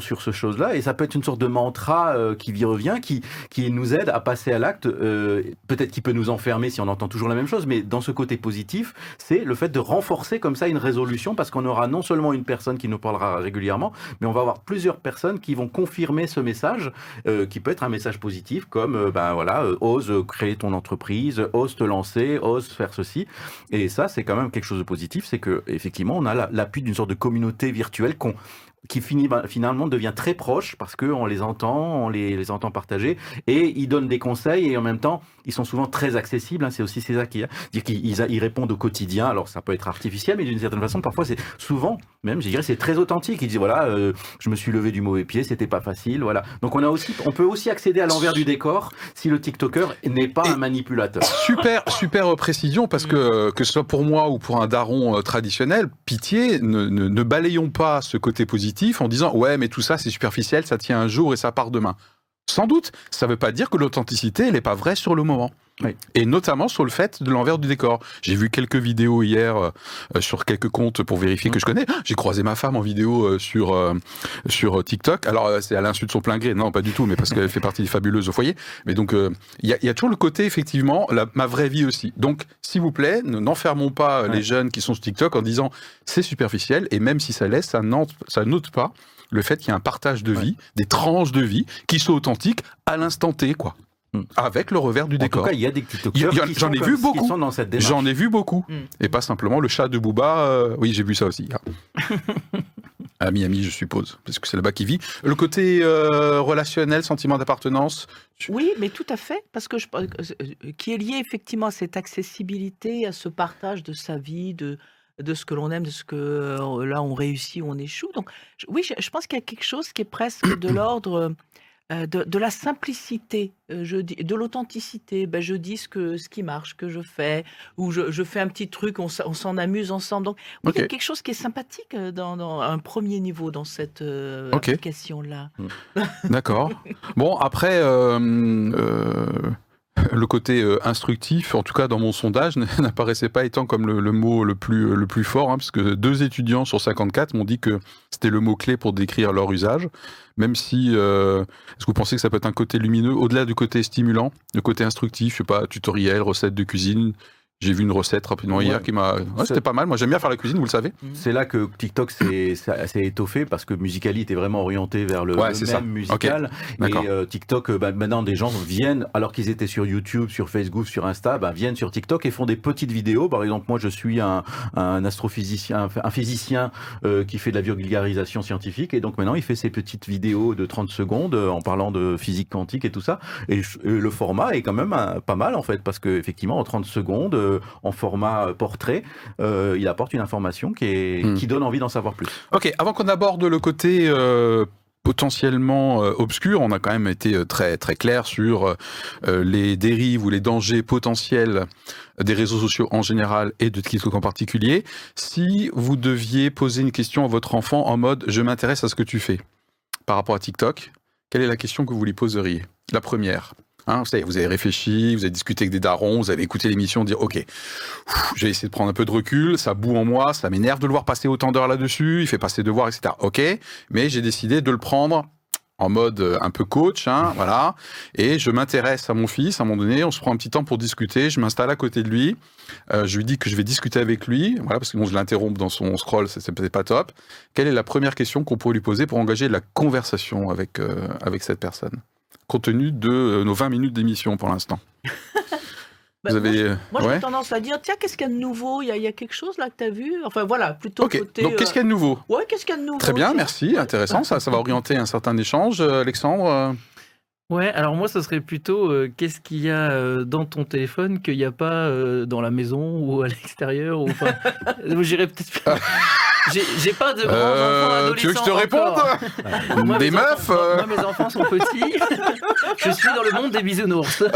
sur ce chose-là, et ça peut être une sorte de mantra euh, qui y revient, qui, qui nous aide à passer à l'acte. euh, Peut-être qu'il peut nous enfermer si on entend toujours la même chose, mais dans ce côté positif, c'est le fait de renforcer comme ça une résolution, parce qu'on aura non seulement une personne qui nous parlera régulièrement, mais on va avoir plusieurs personnes qui vont confirmer ce message, euh, qui peut être un message positif, comme ben voilà, ose créer ton entreprise, ose te lancer, ose faire ceci. Et ça, c'est quand même quelque chose de positif, c'est que effectivement, on a la- l'appui d'une sorte de communauté virtuelle qu'on qui finit, ben, finalement devient très proche parce qu'on les entend, on les, les entend partager et ils donnent des conseils et en même temps ils sont souvent très accessibles. hein. c'est aussi c'est ça qui dire qu'ils ils, répondent au quotidien. Alors ça peut être artificiel, mais d'une certaine façon parfois c'est souvent même je dirais c'est très authentique. Ils disent voilà euh, je me suis levé du mauvais pied, c'était pas facile, voilà. Donc on a aussi on peut aussi accéder à l'envers du décor si le TikToker n'est pas Et- un manipulateur. Super, super précision parce que que ce soit pour moi ou pour un daron euh, traditionnel, pitié, ne, ne, ne balayons pas ce côté positif en disant ouais mais tout ça c'est superficiel, ça tient un jour et ça part demain. Sans doute, ça ne veut pas dire que l'authenticité n'est pas vraie sur le moment. Oui. Et notamment sur le fait de l'envers du décor. J'ai vu quelques vidéos hier euh, euh, sur quelques comptes pour vérifier que je connais. Ah, J'ai croisé ma femme en vidéo euh, sur euh, sur TikTok. Alors c'est à l'insu de son plein gré, non pas du tout, mais parce qu'elle fait partie des fabuleuses au foyer. Mais donc il y, a- il y a toujours le côté effectivement la- ma vraie vie aussi. Donc s'il vous plaît, ne- n'enfermons pas Ouais. les jeunes qui sont sur TikTok en disant c'est superficiel et même si ça laisse, ça note pas le fait qu'il y a un partage de vie, des tranches de vie qui sont authentiques à l'instant T, quoi. Hmm. Avec le revers du En tout décor. cas, il y a des TikTokers a- qui j'en sont ai comme- vu qui beaucoup. sont dans cette démarche. J'en ai vu beaucoup. Hmm. Et pas simplement le chat de Booba. euh, Oui, j'ai vu ça aussi. Ah. à Miami, je suppose, parce que c'est là-bas qu'il vit. Le côté euh, relationnel, sentiment d'appartenance. Oui, mais tout à fait, parce que je pense que- euh, qui est lié effectivement à cette accessibilité, à ce partage de sa vie, de de ce que l'on aime, de ce que euh, là on réussit ou on échoue. Donc je- oui, je, je pense qu'il y a quelque chose qui est presque de l'ordre euh, de, de la simplicité, euh, je dis, de l'authenticité. Ben, je dis ce que ce qui marche, que je fais, ou je, je fais un petit truc, on, s'en amuse ensemble. Donc il y a quelque chose qui est sympathique euh, dans, dans un premier niveau dans cette euh, Ok. application là. D'accord. bon, après, le côté euh, instructif, en tout cas dans mon sondage, n'apparaissait pas étant comme le, mot le plus, le plus fort, hein, parce que deux étudiants sur 54 m'ont dit que c'était le mot-clé pour décrire leur usage, même si, euh, est-ce que vous pensez que ça peut être un côté lumineux, au-delà du côté stimulant, le côté instructif, je sais pas, tutoriel, recette de cuisine j'ai vu une recette rapidement Ouais. hier qui m'a. Ouais, c'était pas mal. Moi, j'aime bien faire la cuisine, vous le savez. C'est là que TikTok s'est étoffé parce que Musicali était vraiment orienté vers le, Ouais, le même ça. musical. Et euh, TikTok, euh, bah, maintenant, des gens viennent, alors qu'ils étaient sur YouTube, sur Facebook, sur Insta, bah, viennent sur TikTok et font des petites vidéos. Par exemple, moi, je suis un, un astrophysicien, un physicien euh, qui fait de la vulgarisation scientifique. Et donc maintenant, il fait ses petites vidéos de 30 secondes euh, en parlant de physique quantique et tout ça. Et, le format est quand même pas mal, en fait, parce que effectivement, en 30 secondes, en format euh, portrait, euh, il apporte une information qui, est, Hmm. qui donne envie d'en savoir plus. Ok, avant qu'on aborde le côté euh, potentiellement obscur, on a quand même été très très clair sur les dérives ou les dangers potentiels des réseaux sociaux en général et de TikTok en particulier. Si vous deviez poser une question à votre enfant en mode je m'intéresse à ce que tu fais par rapport à TikTok, quelle est la question que vous lui poseriez? La première. Hein, vous, avez réfléchi, vous avez discuté avec des darons, vous avez écouté l'émission, dire ok, Pff, je vais essayer de prendre un peu de recul, ça boue en moi, ça m'énerve de le voir passer autant d'heures là-dessus, il fait passer ses devoirs, etc. Ok, mais j'ai décidé de le prendre en mode euh, un peu coach, hein, voilà, et je m'intéresse à mon fils, à un moment donné, on se prend un petit temps pour discuter, je m'installe à côté de lui, euh, je lui dis que je vais discuter avec lui, voilà, parce que bon, je l'interromps dans son scroll, c'est peut-être pas top. Quelle est la première question qu'on pourrait lui poser pour engager la conversation avec, euh, avec cette personne? Compte tenu de euh, nos 20 minutes d'émission pour l'instant. Bah, Vous avez. Moi, j'ai ouais. tendance à dire, tiens, qu'est-ce qu'il y a de nouveau? Il y, a, il y a quelque chose là que tu as vu? Enfin, voilà, plutôt Ok, côté... donc qu'est-ce euh, qu'il y a de nouveau? Ouais, qu'est-ce qu'il y a de nouveau? Très bien, merci, intéressant, ça, ça va orienter un certain échange. Euh, Alexandre euh, Ouais, alors moi, ce serait plutôt euh, qu'est-ce qu'il y a euh, dans ton téléphone qu'il n'y a pas euh, dans la maison ou à l'extérieur ou enfin, euh, J'irais peut-être. J'ai pas de grands euh, enfants Tu veux que je te réponde. Moi, Des meufs enfants- euh, Moi, mes enfants sont petits. je suis dans le monde des bisounours.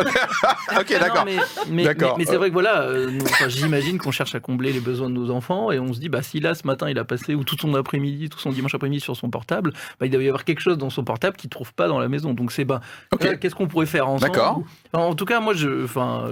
Ok, Non, d'accord. mais, mais, D'accord. mais- mais c'est vrai que voilà, euh, enfin, j'imagine qu'on cherche à combler les besoins de nos enfants et on se dit, bah, si là, ce matin, il a passé ou tout son après-midi, tout son dimanche après-midi sur son portable, bah, il doit y avoir quelque chose dans son portable qu'il ne trouve pas dans la maison. Donc, c'est, bah, qu'est-ce qu'on pourrait faire ensemble D'accord. En tout cas, moi, je. Enfin.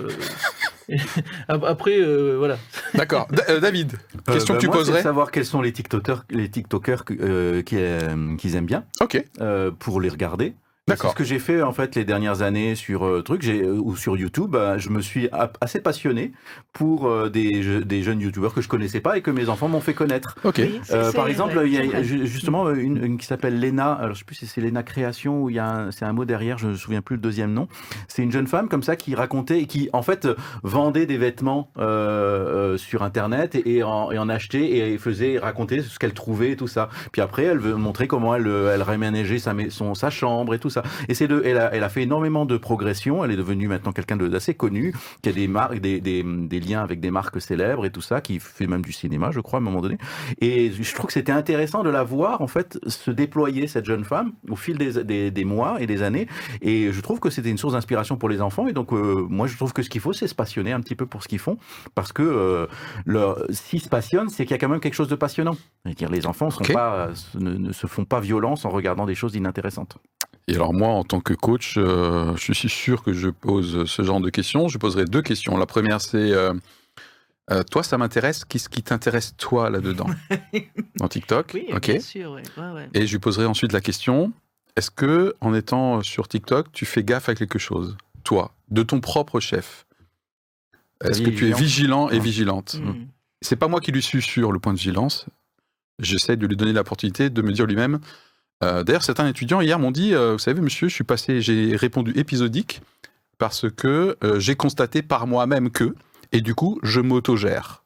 après, euh, voilà. D'accord. Da- euh, David, Euh, question bah, que tu moi, poserais savoir quels sont les TikTokers, les TikTokers qui, qu'ils aiment bien Ok, euh, pour les regarder. C'est D'accord. ce que j'ai fait en fait les dernières années sur euh, truc, j'ai euh, ou sur YouTube. bah, je me suis assez passionné pour euh, des, je- des jeunes YouTubeurs que je connaissais pas et que mes enfants m'ont fait connaître. ok. Oui, Euh, par exemple, il y a justement euh, une, une qui s'appelle Lena. Alors je sais plus si c'est Lena Création ou il y a un- c'est un mot derrière. Je me souviens plus le deuxième nom. C'est une jeune femme comme ça qui racontait et qui en fait euh, vendait des vêtements euh, euh, sur internet et, et en, et en achetait et faisait raconter ce qu'elle trouvait et tout ça. Puis après, elle veut montrer comment elle euh, elle réménageait sa son sa chambre et tout ça. Et c'est de elle a, elle a fait énormément de progression. Elle est devenue maintenant quelqu'un d'assez connu, qui a des marques, des, des, des liens avec des marques célèbres et tout ça, qui fait même du cinéma, je crois, à un moment donné. Et je trouve que c'était intéressant de la voir, en fait, se déployer, cette jeune femme, au fil des, des, des mois et des années. Et je trouve que c'était une source d'inspiration pour les enfants. Et donc, euh, moi, je trouve que ce qu'il faut, c'est se passionner un petit peu pour ce qu'ils font. Parce que euh, leur- s'ils se passionnent, c'est qu'il y a quand même quelque chose de passionnant. C'est-à-dire, les enfants sont Ok. pas, ne, ne se font pas violence en regardant des choses inintéressantes. Et alors moi, en tant que coach, euh, je suis sûr que je pose ce genre de questions. Je poserai deux questions. La première, c'est euh, euh, toi, ça m'intéresse. Qu'est-ce qui t'intéresse toi là-dedans dans TikTok Oui, Ok. bien sûr. ouais, ouais, ouais. Et je lui poserai ensuite la question est-ce que, en étant sur TikTok, tu fais gaffe à quelque chose, toi, de ton propre chef Est-ce que tu es vigilant et Ouais. vigilante? Mm. C'est pas moi qui lui suis sur le point de vigilance. J'essaie de lui donner l'opportunité de me dire lui-même. Euh, D'ailleurs, certains étudiants hier m'ont dit euh, Vous savez, monsieur, je suis passé, j'ai répondu épisodique parce que euh, j'ai constaté par moi-même que, et du coup, je m'autogère.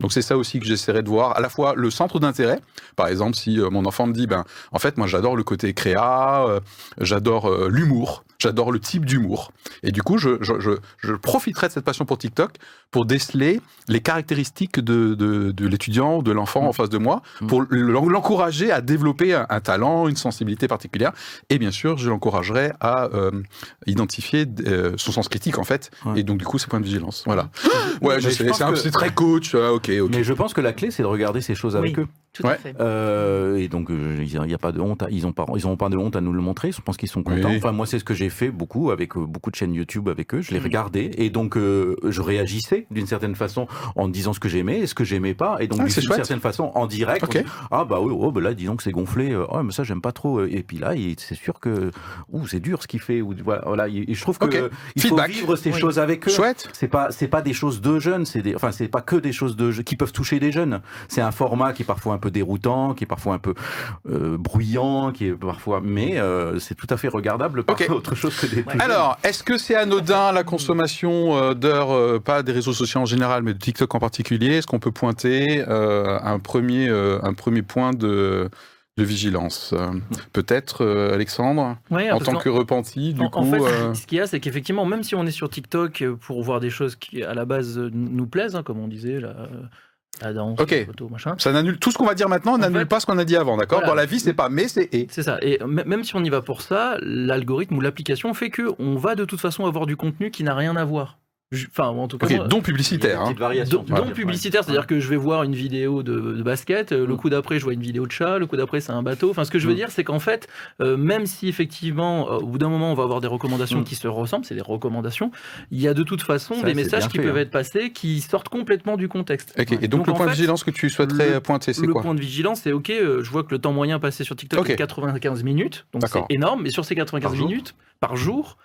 Donc c'est ça aussi que j'essaierai de voir, à la fois le centre d'intérêt. Par exemple, si mon enfant me dit, ben, en fait, moi j'adore le côté créa, j'adore l'humour, j'adore le type d'humour. Et du coup, je, je, je, je profiterai de cette passion pour TikTok pour déceler les caractéristiques de, de, de l'étudiant ou de l'enfant en face de moi, Mm. pour l'en- l'encourager à développer un, un talent, une sensibilité particulière. Et bien sûr, je l'encouragerai à euh, identifier euh, son sens critique, en fait, Ouais. et donc du coup, ses points de vigilance. Voilà. Ouais, je sais, c'est que- très coach. ah, ok, ok. Mais je pense que la clé, c'est de regarder ces choses avec Oui. eux. Tout Ouais. à fait. Euh, et donc, il n'y a pas de honte. à- Ils n'ont pas, ils ont pas de honte à nous le montrer. Je pense qu'ils sont contents. Oui. Enfin, moi, c'est ce que j'ai fait beaucoup avec euh, beaucoup de chaînes YouTube avec eux. Je les regardais et donc euh, je réagissais d'une certaine façon en disant ce que j'aimais et ce que j'aimais pas. Et donc, Ah, d'une certaine façon, en direct, dit, ah bah oui, oh, bah là, disons que c'est gonflé. Euh, Oh, mais ça, j'aime pas trop. Et puis là, c'est sûr que, ouh, c'est dur ce qu'il fait. Ou voilà. Et je trouve que il Feedback. faut vivre ces Oui. choses avec eux. Chouette. C'est pas c'est pas des choses de jeunes, c'est des enfin c'est pas que des choses de qui peuvent toucher des jeunes. C'est un format qui est parfois un peu déroutant, qui est parfois un peu euh, bruyant, qui est parfois mais euh, c'est tout à fait regardable par Ok. autre chose que des Ouais. Alors, est-ce que c'est anodin la consommation euh, d'heures, euh, pas des réseaux sociaux en général, mais de TikTok en particulier? Est-ce qu'on peut pointer euh, un, premier, euh, un premier point de, de vigilance? Peut-être, euh, Alexandre, Ouais, en tant que repenti, du en, coup. en fait, euh, ce qu'il y a, c'est qu'effectivement, même si on est sur TikTok pour voir des choses qui, à la base, nous plaisent, hein, comme on disait, euh, la danse, machin. Ça n'annule tout ce qu'on va dire maintenant, n'annule pas ce qu'on a dit avant, d'accord voilà. Dans la vie, c'est pas mais, c'est et. C'est ça. Et même si on y va pour ça, l'algorithme ou l'application fait que on va de toute façon avoir du contenu qui n'a rien à voir. Enfin, en tout cas, donc publicitaire. hein. Donc publicitaire, c'est-à-dire que je vais voir une vidéo de, de basket, euh, le Mm. coup d'après je vois une vidéo de chat, le coup d'après c'est un bateau. Enfin, ce que je veux Mm. dire, c'est qu'en fait, euh, même si effectivement, euh, au bout d'un moment, on va avoir des recommandations Mm. qui se ressemblent, c'est des recommandations, il y a de toute façon Ça, des messages qui fait, peuvent hein. être passés qui sortent complètement du contexte. Et donc, Donc, le point de vigilance que tu souhaiterais le- pointer, c'est Le quoi point de vigilance, c'est ok, euh, je vois que le temps moyen passé sur TikTok Ok. est 95 minutes, donc c'est énorme, mais sur ces 95 Par jour minutes par jour,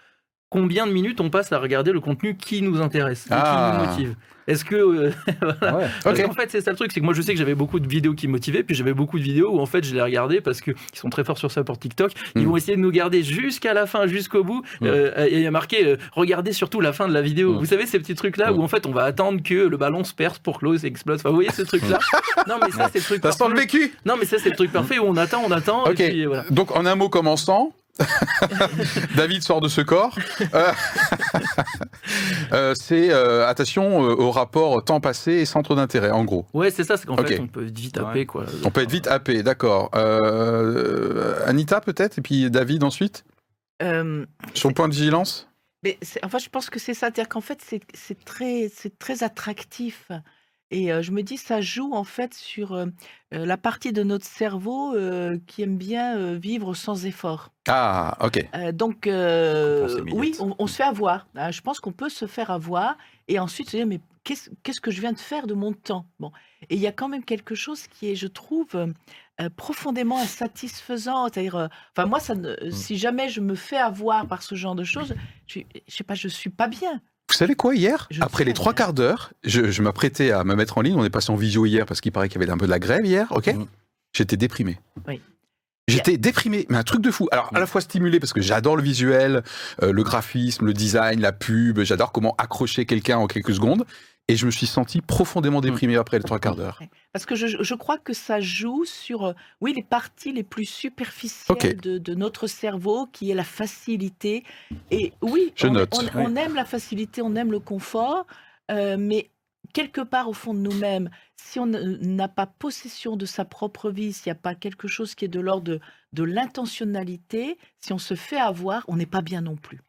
combien de minutes on passe à regarder le contenu qui nous intéresse, et Ah. qui nous motive. Est-ce que euh, voilà. Ouais. Parce Ok. qu'en fait, c'est ça le truc, c'est que moi je sais que j'avais beaucoup de vidéos qui me motivaient, puis j'avais beaucoup de vidéos où en fait je les regardais parce qu'ils sont très forts sur ça pour TikTok. Ils Mm. vont essayer de nous garder jusqu'à la fin, jusqu'au bout. Mm. Euh, et il y a marqué euh, regardez surtout la fin de la vidéo. Mm. Vous savez ces petits trucs là où en fait on va attendre que le ballon se perce pour que l'eau explose. Enfin, vous voyez ce truc là Non mais ça c'est le truc. Ça sent le parfait. vécu Non mais ça c'est le truc parfait où on attend, on attend. Ok. Et puis, voilà. Donc en un mot commençant, David sort de ce corps. Euh, euh, c'est euh, attention euh, au rapport temps passé et centre d'intérêt, en gros. Ouais c'est ça, c'est qu'en fait on peut vite taper Ouais. quoi. On peut être vite happé, d'accord. Euh, Anita peut-être, et puis David ensuite? Euh, Sur le point de vigilance? Mais c'est- enfin, je pense que c'est ça. C'est-à-dire qu'en fait, c'est c'est très, c'est très attractif. Et je me dis, ça joue en fait sur la partie de notre cerveau qui aime bien vivre sans effort. Ah, ok. Donc, Réponse oui, on, on se fait avoir. Euh, je pense qu'on peut se faire avoir et ensuite se dire, mais qu'est-ce qu'est-ce que je viens de faire de mon temps? Bon, et il y a quand même quelque chose qui est, je trouve, profondément insatisfaisant. C'est-à-dire, enfin moi, ça, ne- si jamais je me fais avoir par ce genre de choses, je, je sais pas, je suis pas bien. Vous savez quoi, hier Je Après sais les trois quarts d'heure, je, je m'apprêtais à me mettre en ligne. On est passé en visio hier parce qu'il paraît qu'il y avait un peu de la grève hier, ok Mhm. J'étais déprimé. Oui. J'étais déprimé, mais un truc de fou. Alors, à la fois stimulé parce que j'adore le visuel, euh, le graphisme, le design, la pub, j'adore comment accrocher quelqu'un en quelques secondes. Et je me suis senti profondément déprimé après les trois quarts d'heure. Parce que je, je crois que ça joue sur, euh, oui, les parties les plus superficielles de, de notre cerveau, qui est la facilité. Et oui, Je on, note. on- on aime la facilité, on aime le confort, euh, mais quelque part au fond de nous-mêmes, si on n'a pas possession de sa propre vie, s'il n'y a pas quelque chose qui est de l'ordre de, de l'intentionnalité, si on se fait avoir, on n'est pas bien non plus.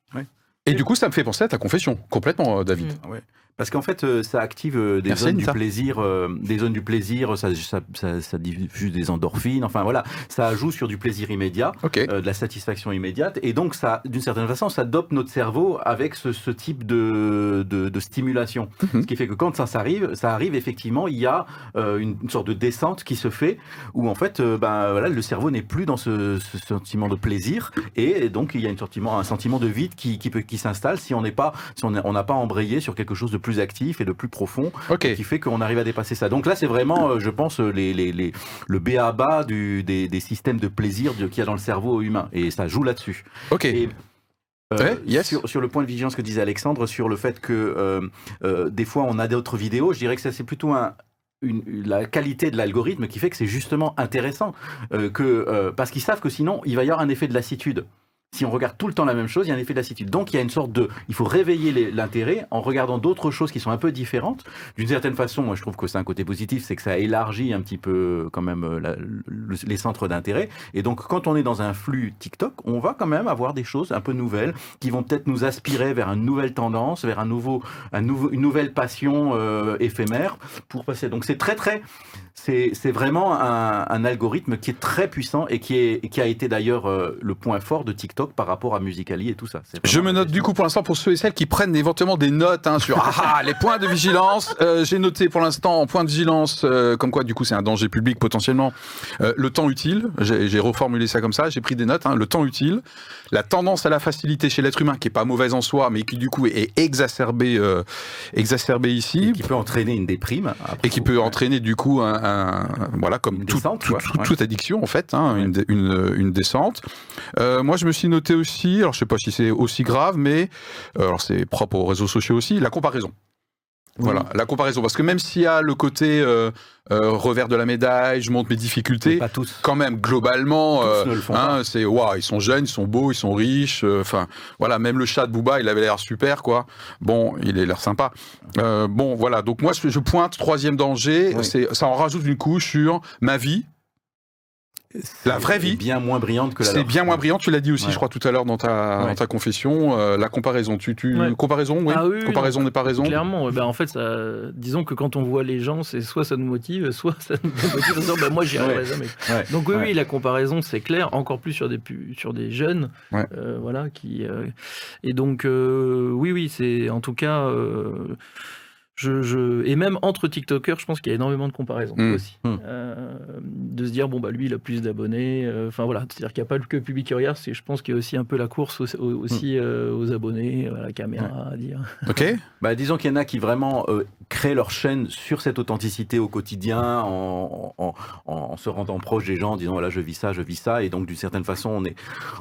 Et du coup, ça me fait penser à ta confession, complètement, euh, David. Mm. Ouais. Parce qu'en fait, euh, ça active euh, des Merci, zones du plaisir, euh, des zones du plaisir, ça, ça, ça, ça diffuse des endorphines, enfin voilà, ça joue sur du plaisir immédiat, euh, de la satisfaction immédiate, et donc ça, d'une certaine façon, ça dope notre cerveau avec ce, ce type de, de, de stimulation. Mhm. Ce qui fait que quand ça, arrive, ça arrive effectivement, il y a euh, une, une sorte de descente qui se fait, où en fait, euh, ben voilà, le cerveau n'est plus dans ce, ce sentiment de plaisir, et donc il y a une sentiment, un sentiment de vide qui, qui, peut, qui s'installe si on n'est pas, si on n'a pas embrayé sur quelque chose de plus actif et de plus profond Ok. qui fait qu'on arrive à dépasser ça. Donc là, c'est vraiment, euh, je pense, euh, les, les, les, le B à bas du, des, des systèmes de plaisir qu'il y a dans le cerveau humain. Et ça joue là-dessus. Ok. Et, euh, Ouais, yes. sur, sur le point de vigilance que disait Alexandre, sur le fait que euh, euh, des fois on a d'autres vidéos, je dirais que ça c'est plutôt un, une- la qualité de l'algorithme qui fait que c'est justement intéressant. que, parce qu'ils savent que sinon il va y avoir un effet de lassitude. Si on regarde tout le temps la même chose, il y a un effet de lassitude. Donc il y a une sorte de... Il faut réveiller l'intérêt en regardant d'autres choses qui sont un peu différentes. D'une certaine façon, moi je trouve que c'est un côté positif, c'est que ça élargit un petit peu quand même euh, les centres d'intérêt. Et donc quand on est dans un flux TikTok, on va quand même avoir des choses un peu nouvelles qui vont peut-être nous aspirer vers une nouvelle tendance, vers un nouveau, un nouveau, une nouvelle passion euh, éphémère pour passer. Donc c'est très très... C'est vraiment un, un algorithme qui est très puissant et qui, est, qui a été d'ailleurs euh, le point fort de TikTok par rapport à Musicali et tout ça. Je me note du coup pour l'instant pour ceux et celles qui prennent éventuellement des notes hein, sur ah, ah, les points de vigilance. Euh, J'ai noté pour l'instant en point de vigilance, euh, comme quoi du coup c'est un danger public potentiellement, euh, le temps utile. J'ai reformulé ça comme ça. J'ai pris des notes. hein, le temps utile, la tendance à la facilité chez l'être humain qui est pas mauvaise en soi, mais qui du coup est exacerbée, exacerbée ici. Et qui peut entraîner une déprime. Et qui peut entraîner du coup un, un- voilà comme Une tout- descente, tout- quoi. tout- Ouais. toute addiction en fait, hein, une, une, une descente. Moi je me suis noté aussi, alors je sais pas si c'est aussi grave, mais euh, alors c'est propre aux réseaux sociaux aussi, la comparaison. Voilà, la comparaison. Parce que même s'il y a le côté euh, euh, revers de la médaille, je montre mes difficultés, pas tous. quand même, globalement, euh, hein, c'est waouh, ils sont jeunes, ils sont beaux, ils sont riches. Enfin, voilà, même le chat de Booba, il avait l'air super, quoi. Bon, il a l'air sympa. Bon, voilà. Donc moi, je, je pointe troisième danger. Oui. Ça en rajoute une couche sur ma vie. La vraie vie. bien moins brillante que la C'est bien moins brillant. Tu l'as dit aussi, Ouais. je crois, tout à l'heure dans ta, Ouais. dans ta confession. euh, la comparaison. Tu, tu, Ouais. comparaison, oui. Ah oui, comparaison n'est pas raison. Clairement, bah, en fait, ça, disons que quand on voit les gens, c'est soit ça nous motive, soit ça nous démotive en disant bah, moi j'y arriverai Ouais. jamais. Ouais. Donc oui, Ouais. oui, la comparaison c'est clair, encore plus sur des pu- sur des jeunes, Ouais. euh, voilà qui euh, et donc euh, oui, oui, c'est en tout cas. Je, je- Et même entre TikTokers, je pense qu'il y a énormément de comparaisons Mm. aussi. Mm. Euh, de se dire, bon, bah lui, il a plus d'abonnés. euh, Enfin voilà, c'est-à-dire qu'il n'y a pas que le public qui regarde, c'est- je pense qu'il y a aussi un peu la course au- au- aussi euh, aux abonnés, à la caméra, à dire. Ok Bah, disons qu'il y en a qui vraiment euh, créent leur chaîne sur cette authenticité au quotidien, en, en, en- en se rendant proche des gens, en disant voilà je vis ça, je vis ça, et donc d'une certaine façon on est,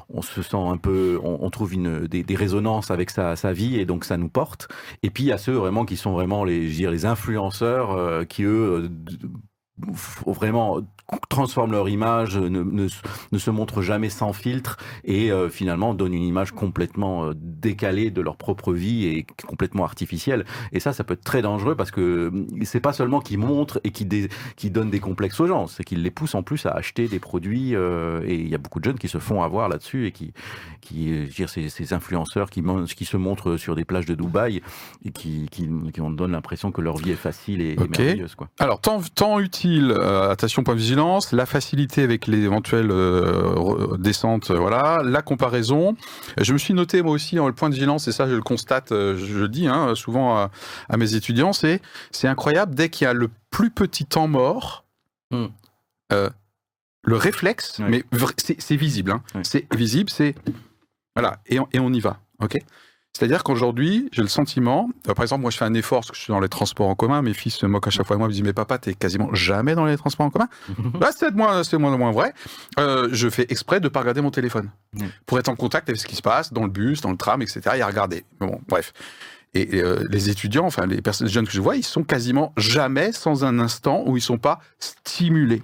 on se sent un peu, on, on trouve une, des, des résonances avec sa, sa vie, et donc ça nous porte. Et puis il y a ceux vraiment qui sont vraiment les, influenceurs euh, qui eux euh, vraiment transforment leur image, ne, ne, ne se montrent jamais sans filtre et euh, finalement donnent une image complètement euh, décalée de leur propre vie et complètement artificielle. Et ça, ça peut être très dangereux parce que euh, c'est pas seulement qu'ils montrent et qui dé- donnent des complexes aux gens, c'est qu'ils les poussent en plus à acheter des produits. euh, et il y a beaucoup de jeunes qui se font avoir là-dessus et qui, qui, je veux dire, ces, ces influenceurs qui, qui se montrent sur des plages de Dubaï et qui, qui, qui en donnent l'impression que leur vie est facile et, et Ok. merveilleuse. Quoi. Alors, temps, temps utile, euh, attention, point de vigilance, la facilité avec les éventuelles euh, descentes, euh, voilà, la comparaison. Je me suis noté, moi aussi, en le point de vigilance, et ça, je le constate, je le dis hein, souvent à, à mes étudiants, c'est c'est incroyable, dès qu'il y a le plus petit temps mort, Hmm. euh, le réflexe, mais c'est visible, hein, c'est visible, c'est. Voilà, et on, et on y va, ok? C'est-à-dire qu'aujourd'hui, j'ai le sentiment, euh, par exemple, moi je fais un effort parce que je suis dans les transports en commun, mes fils se moquent à chaque fois de moi, ils me disent mais papa, t'es quasiment jamais dans les transports en commun. Là, c'est moins, c'est moins, moins vrai. Euh, je fais exprès de pas regarder mon téléphone Mm. pour être en contact avec ce qui se passe dans le bus, dans le tram, etc. Et à regarder. Bon, bref. Et, et, euh, les étudiants, enfin les personnes les jeunes que je vois, ils sont quasiment jamais sans un instant où ils sont pas stimulés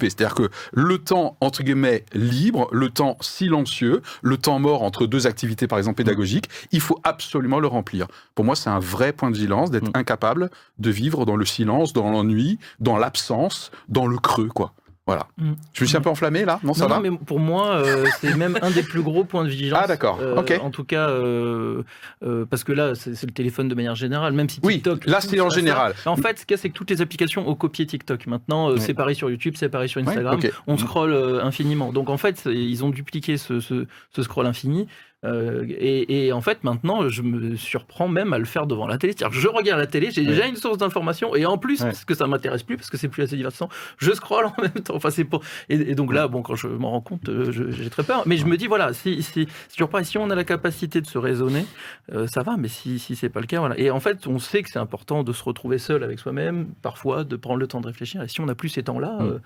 C'est-à-dire que le temps, entre guillemets, libre, le temps silencieux, le temps mort entre deux activités, par exemple, pédagogiques, il faut absolument le remplir. Pour moi, c'est un vrai point de vigilance d'être Mm. incapable de vivre dans le silence, dans l'ennui, dans l'absence, dans le creux, quoi. Voilà. Mm. Je me suis un peu enflammé, là Non, ça non, va non, mais pour moi, euh, c'est même un des plus gros points de vigilance. Ah, d'accord, Euh, ok. En tout cas, euh, parce que là, c'est le téléphone de manière générale, même si Oui, TikTok. là, pousse c'est en ça. général. En fait, ce qu'il y a, c'est que toutes les applications ont copié TikTok. Maintenant, c'est pareil sur YouTube, c'est pareil sur Instagram. On scrolle infiniment. Donc, en fait, ils ont dupliqué ce, ce- ce scroll infini. Euh, et, et en fait, maintenant, je me surprends même à le faire devant la télé. C'est-à-dire je regarde la télé, j'ai Ouais. déjà une source d'information, et en plus, Ouais. parce que ça m'intéresse plus, parce que c'est plus assez divertissant, je scrolle en même temps. Enfin, c'est pour... et, et donc là, bon, quand je m'en rends compte, euh, j'ai très peur. Mais je me dis, voilà, si, si, pareil, si on a la capacité de se raisonner, euh, ça va, mais si, si c'est pas le cas, voilà. Et en fait, on sait que c'est important de se retrouver seul avec soi-même, parfois, de prendre le temps de réfléchir. Et si on n'a plus ces temps-là, Mm. euh,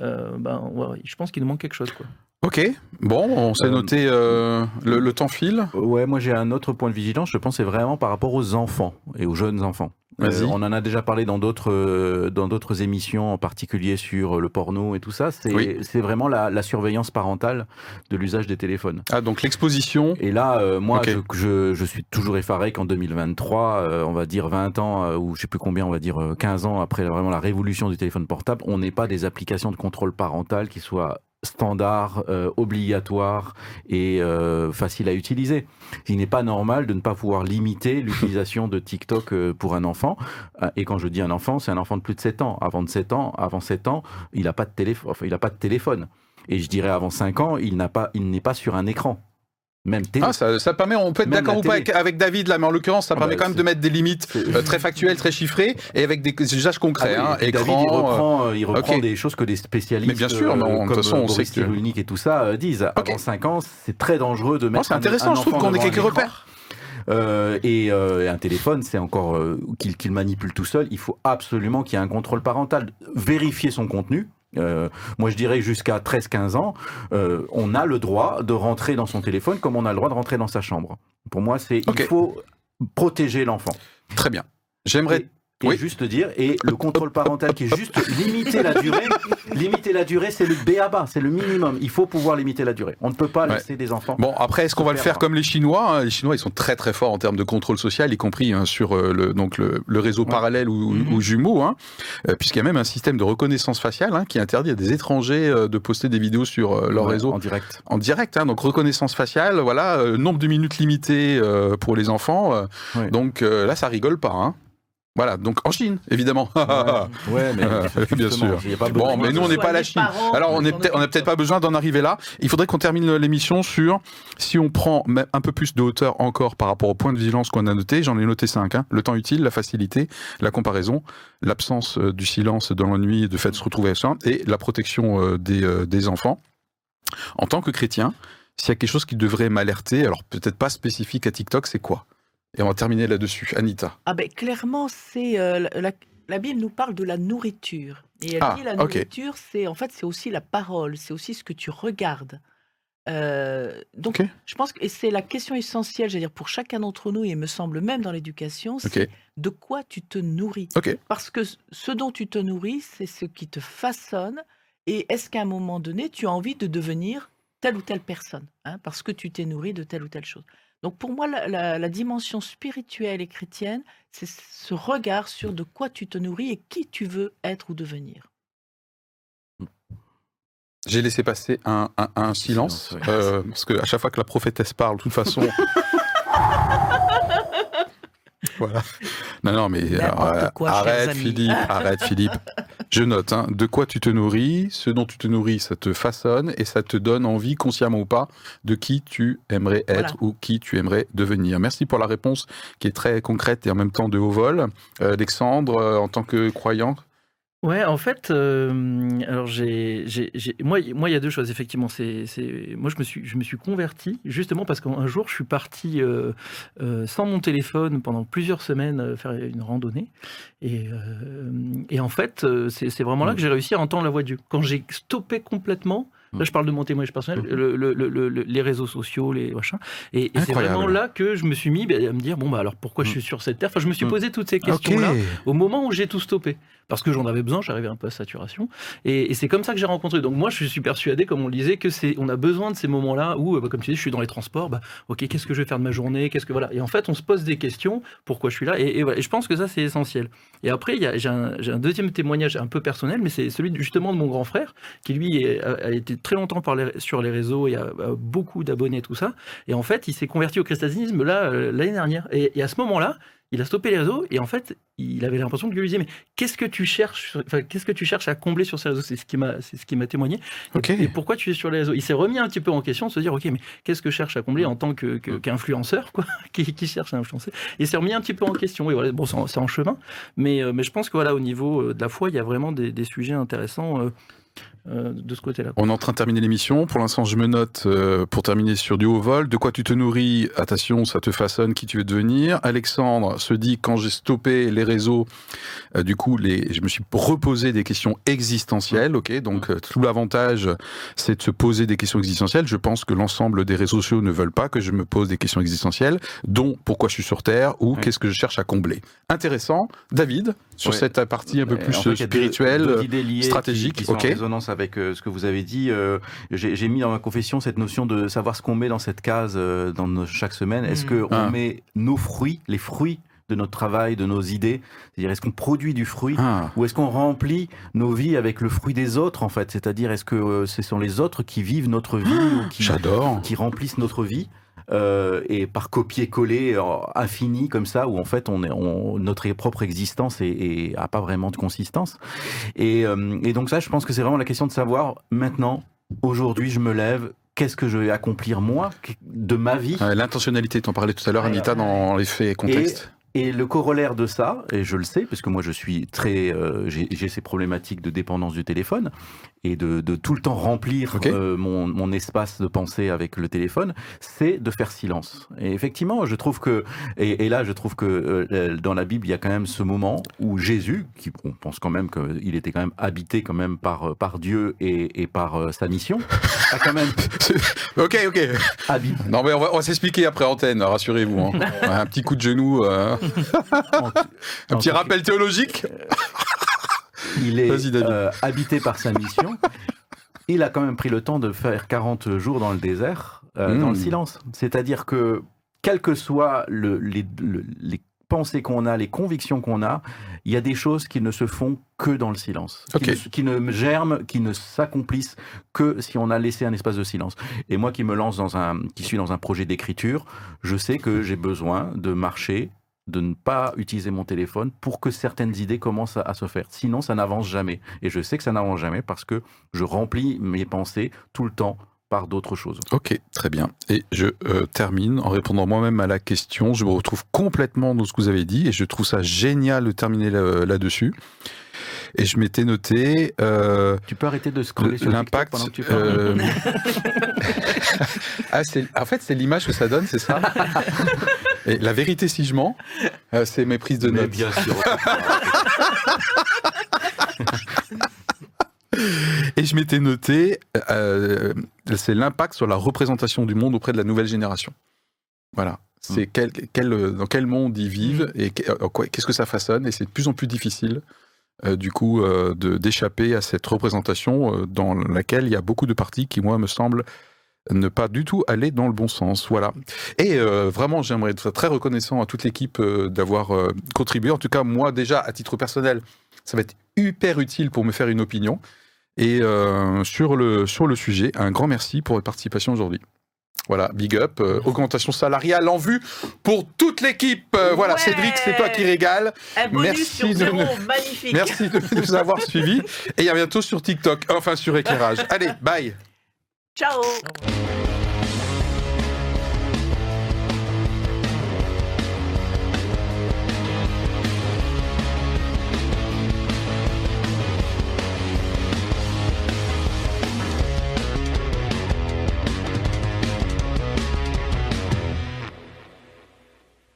euh, ben, ouais, je pense qu'il nous manque quelque chose, quoi. Ok, bon, on s'est Euh, noté euh, le, le temps file. Ouais, moi j'ai un autre point de vigilance, je pense c'est vraiment par rapport aux enfants et aux jeunes enfants. Euh, on en a déjà parlé dans d'autres euh, dans d'autres émissions, en particulier sur le porno et tout ça. C'est Oui. c'est vraiment la, la surveillance parentale de l'usage des téléphones. Ah, donc l'exposition. Et là, euh, moi, je, je, je suis toujours effaré qu'en 2023, euh, on va dire 20 ans, euh, ou je sais plus combien, on va dire euh, 15 ans après vraiment la révolution du téléphone portable, on n'ait pas des applications de contrôle parental qui soient standards, euh, obligatoires et euh, faciles à utiliser. Il n'est pas normal de ne pas pouvoir limiter l'utilisation de TikTok euh, pour un enfant. Euh, Et quand je dis un enfant, c'est un enfant de plus de 7 ans. Avant de 7 ans, avant 7 ans, il n'a pas de téléphone. Enfin, il a pas de téléphone. Et je dirais avant 5 ans, il n'a pas, il n'est pas sur un écran. Même télé. Ah, ça, ça permet, on peut être d'accord ou pas avec, avec David là, mais en l'occurrence, ça Ah permet bah, quand même c'est- de mettre des limites C'est- euh, très factuelles, très chiffrées, et avec des usages concrets. Ah hein, oui, et David, écran. il euh, reprend, euh, il reprend ok. des choses que des spécialistes Mais bien sûr, mais on- de comme façon, on sait Boris que- Cyrulnik et tout ça disent. Ok. Avant 5 ans, c'est très dangereux de Oh, mettre c'est un- intéressant, un je trouve qu'on ait quelques repères. Euh, et euh, un téléphone, c'est encore euh, qu'il qu'il manipule tout seul. Il faut absolument qu'il y ait un contrôle parental. Vérifier son contenu. Euh, moi, je dirais jusqu'à 13-15 ans, euh, on a le droit de rentrer dans son téléphone comme on a le droit de rentrer dans sa chambre. Pour moi, c'est il faut protéger l'enfant. Très bien. J'aimerais. Et Oui. juste dire, et le contrôle parental qui est juste limiter la durée, limiter la durée, c'est le BABA, c'est le minimum. Il faut pouvoir limiter la durée. On ne peut pas Ouais. laisser des enfants. Bon, après, est-ce qu'on va le Faire, hein. comme les Chinois hein? Les Chinois, ils sont très très forts en termes de contrôle social, y compris hein, sur euh, le, donc le, le réseau Ouais. parallèle ou, Mhm. ou jumeau, hein, euh, puisqu'il y a même un système de reconnaissance faciale hein, qui interdit à des étrangers euh, de poster des vidéos sur euh, leur Ouais, réseau En direct. en direct. hein, donc reconnaissance faciale, voilà, euh, nombre de minutes limité euh, pour les enfants. Donc euh, là, ça rigole pas. Voilà, donc en Chine, évidemment. Ouais, mais Bien justement, sûr. il y a pas Bon, mais de- nous, on n'est pas la Chine. Alors, on n'a peut-être pas besoin d'en arriver là. Il faudrait qu'on termine l'émission sur si on prend un peu plus de hauteur encore par rapport au point de vigilance qu'on a noté. J'en ai noté cinq. hein. Le temps utile, la facilité, la comparaison, l'absence euh, du silence dans la nuit, de fait de se retrouver à soi, et la protection euh, des, euh, des enfants. En tant que chrétien, s'il y a quelque chose qui devrait m'alerter, alors peut-être pas spécifique à TikTok, c'est quoi? Et on va terminer là-dessus. Anita. Ah ben clairement, c'est euh, la, Bible nous parle de la nourriture. Et elle Ah, dit la nourriture, c'est en fait c'est aussi la parole, c'est aussi ce que tu regardes. Euh, donc je pense que c'est la question essentielle, j'allais dire pour chacun d'entre nous, et me semble même dans l'éducation, c'est de quoi tu te nourris. Parce que ce dont tu te nourris, c'est ce qui te façonne. Et est-ce qu'à un moment donné, tu as envie de devenir telle ou telle personne, hein, parce que tu t'es nourri de telle ou telle chose? Donc pour moi, la, la- la dimension spirituelle et chrétienne, c'est ce regard sur de quoi tu te nourris et qui tu veux être ou devenir. J'ai laissé passer un, un- un silence, euh, parce que à chaque fois que la prophétesse parle, de toute façon. voilà. Non, non, mais alors, euh, quoi, chers arrête. Philippe, arrête, Philippe. Je note, hein, de quoi tu te nourris, ce dont tu te nourris, ça te façonne et ça te donne envie, consciemment ou pas, de qui tu aimerais être Voilà. ou qui tu aimerais devenir. Merci pour la réponse qui est très concrète et en même temps de haut vol. Euh, Alexandre, euh, en tant que croyant, Ouais, en fait, euh, alors j'ai, j'ai, j'ai- moi, il- moi, il y a deux choses effectivement. C'est, c'est, moi, je me suis, je me suis converti justement parce qu'un jour, je suis parti euh, euh, sans mon téléphone pendant plusieurs semaines euh, faire une randonnée, et, euh, et en fait, c'est, c'est vraiment là que j'ai réussi à entendre la voix de Dieu. Quand j'ai stoppé complètement. Là, je parle de mon témoignage personnel, Mhm. le- le- le- le- le- les réseaux sociaux, les machins. Et, et c'est vraiment là que je me suis mis ben, à me dire bon, bah alors pourquoi je suis sur cette terre? Enfin, je me suis Mhm. posé toutes ces questions-là au moment où j'ai tout stoppé. Parce que j'en avais besoin, j'arrivais un peu à saturation. Et, et c'est comme ça que j'ai rencontré. Donc moi, je suis persuadé, comme on le disait, que c'est, on a besoin de ces moments-là où, euh, bah, comme tu dis, je suis dans les transports. Bah, ok, qu'est-ce que je vais faire de ma journée? Qu'est-ce que voilà Et en fait, on se pose des questions. Pourquoi je suis là? Et, et voilà. Et je pense que ça, c'est essentiel. Et après, j'ai, un, deuxième témoignage un peu personnel, mais c'est celui justement de mon grand frère, qui lui a été très longtemps par les- sur les réseaux et a, a beaucoup d'abonnés, tout ça. Et en fait, il s'est converti au christianisme là euh, l'année dernière. Et, et à ce moment-là, il a stoppé les réseaux et en fait, il avait l'impression que Dieu lui disait mais qu'est-ce que tu cherches enfin, qu'est-ce que tu cherches à combler sur ces réseaux? C'est ce qui m'a c'est ce qui m'a témoigné. Et- pourquoi tu es sur les réseaux? Il s'est remis un petit peu en question de se dire OK, mais qu'est-ce que je cherche à combler en tant que- que- qu'influenceur quoi? Qui, qui cherche à influencer? Il s'est remis un petit peu en question. Et voilà, bon, c'est en, c'est en chemin, mais euh, mais je pense que voilà au niveau euh, de la foi, il y a vraiment des, des sujets intéressants euh, de ce côté-là. On est en train de terminer l'émission. Pour l'instant, je me note euh, pour terminer sur du haut vol. De quoi tu te nourris? Attention, ça te façonne qui tu veux devenir. Alexandre se dit quand j'ai stoppé les réseaux, euh, du coup, les, je me suis reposé des questions existentielles. Ok, donc euh, tout l'avantage, c'est de se poser des questions existentielles. Je pense que l'ensemble des réseaux sociaux ne veulent pas que je me pose des questions existentielles, dont pourquoi je suis sur Terre ou Ouais. qu'est-ce que je cherche à combler. Intéressant, David, sur Ouais. cette partie un peu Mais plus en fait, deux- spirituelle. deux idées liées stratégique, qui, qui ok. Avec euh, ce que vous avez dit. Euh, J'ai mis dans ma confession cette notion de savoir ce qu'on met dans cette case euh, dans nos- chaque semaine. Est-ce Mm. qu'on Ah. met nos fruits, les fruits de notre travail, de nos idées? C'est-à-dire, est-ce qu'on produit du fruit Ah. ou est-ce qu'on remplit nos vies avec le fruit des autres, en fait? C'est-à-dire, est-ce que euh, ce sont les autres qui vivent notre vie ou qui, J'adore. qui remplissent notre vie? Euh, et par copier-coller euh, infini comme ça, où en fait on est, on, notre propre existence est, est- a pas vraiment de consistance. Et, euh, et donc ça, je pense que c'est vraiment la question de savoir maintenant, aujourd'hui, je me lève. Qu'est-ce que je vais accomplir moi de ma vie? L'intentionnalité, t'en parlais tout à l'heure, Anita, dans les faits et contexte. Et le corollaire de ça, et je le sais, parce que moi je suis très, euh, j'ai ces problématiques de dépendance du téléphone et de, de tout le temps remplir euh, mon, mon espace de pensée avec le téléphone, c'est de faire silence. Et effectivement, je trouve que, et, et là je trouve que euh, dans la Bible il y a quand même ce moment où Jésus, qui on pense quand même qu'il était quand même habité quand même par par Dieu et, et par euh, sa mission, a quand même ok, ok. habité. Non, mais on va, va s'expliquer après antenne, rassurez-vous. hein. Un petit coup de genou, euh, un petit rappel théologique. Il est euh, habité par sa mission. Il a quand même pris le temps de faire 40 jours dans le désert, euh, dans le silence. C'est-à-dire que, quel que soit le- les, le- les pensées qu'on a, les convictions qu'on a, il y a des choses qui ne se font que dans le silence, qui, ne, qui ne germent, qui ne s'accomplissent que si on a laissé un espace de silence. Et moi qui me lance dans un, qui suis dans un projet d'écriture, je sais que j'ai besoin de marcher de ne pas utiliser mon téléphone pour que certaines idées commencent à, à se faire. Sinon, ça n'avance jamais. Et je sais que ça n'avance jamais parce que je remplis mes pensées tout le temps par d'autres choses. Ok, très bien. Et je euh, termine en répondant moi-même à la question. Je me retrouve complètement dans ce que vous avez dit et je trouve ça génial de terminer là- là-dessus. Et je m'étais noté euh, Tu peux arrêter de scroller le- sur l'impact. euh, ah, en fait, c'est l'image que ça donne, c'est ça? Et la vérité, si je mens, euh, c'est mes prises de Mais notes. bien sûr. Et je m'étais noté, euh, c'est l'impact sur la représentation du monde auprès de la nouvelle génération. Voilà. C'est quel, quel, euh, dans quel monde ils vivent et euh, quoi- qu'est-ce que ça façonne. Et c'est de plus en plus difficile, euh, du coup, euh, d'échapper à cette représentation dans laquelle il y a beaucoup de partis qui, moi, me semblent ne pas du tout aller dans le bon sens. Voilà. Et euh, vraiment, j'aimerais être très reconnaissant à toute l'équipe euh, d'avoir euh, contribué. En tout cas, moi, déjà, à titre personnel, ça va être hyper utile pour me faire une opinion. Et sur, le, sur le sujet, un grand merci pour votre participation aujourd'hui. Voilà, big up, augmentation salariale en vue pour toute l'équipe. Voilà. Cédric, c'est toi qui régale. Un bonus Merci sur de zéro, nous- magnifique. Merci de nous avoir suivis. Et à bientôt sur TikTok, enfin sur éclairage. Allez, bye. Ciao. Ciao.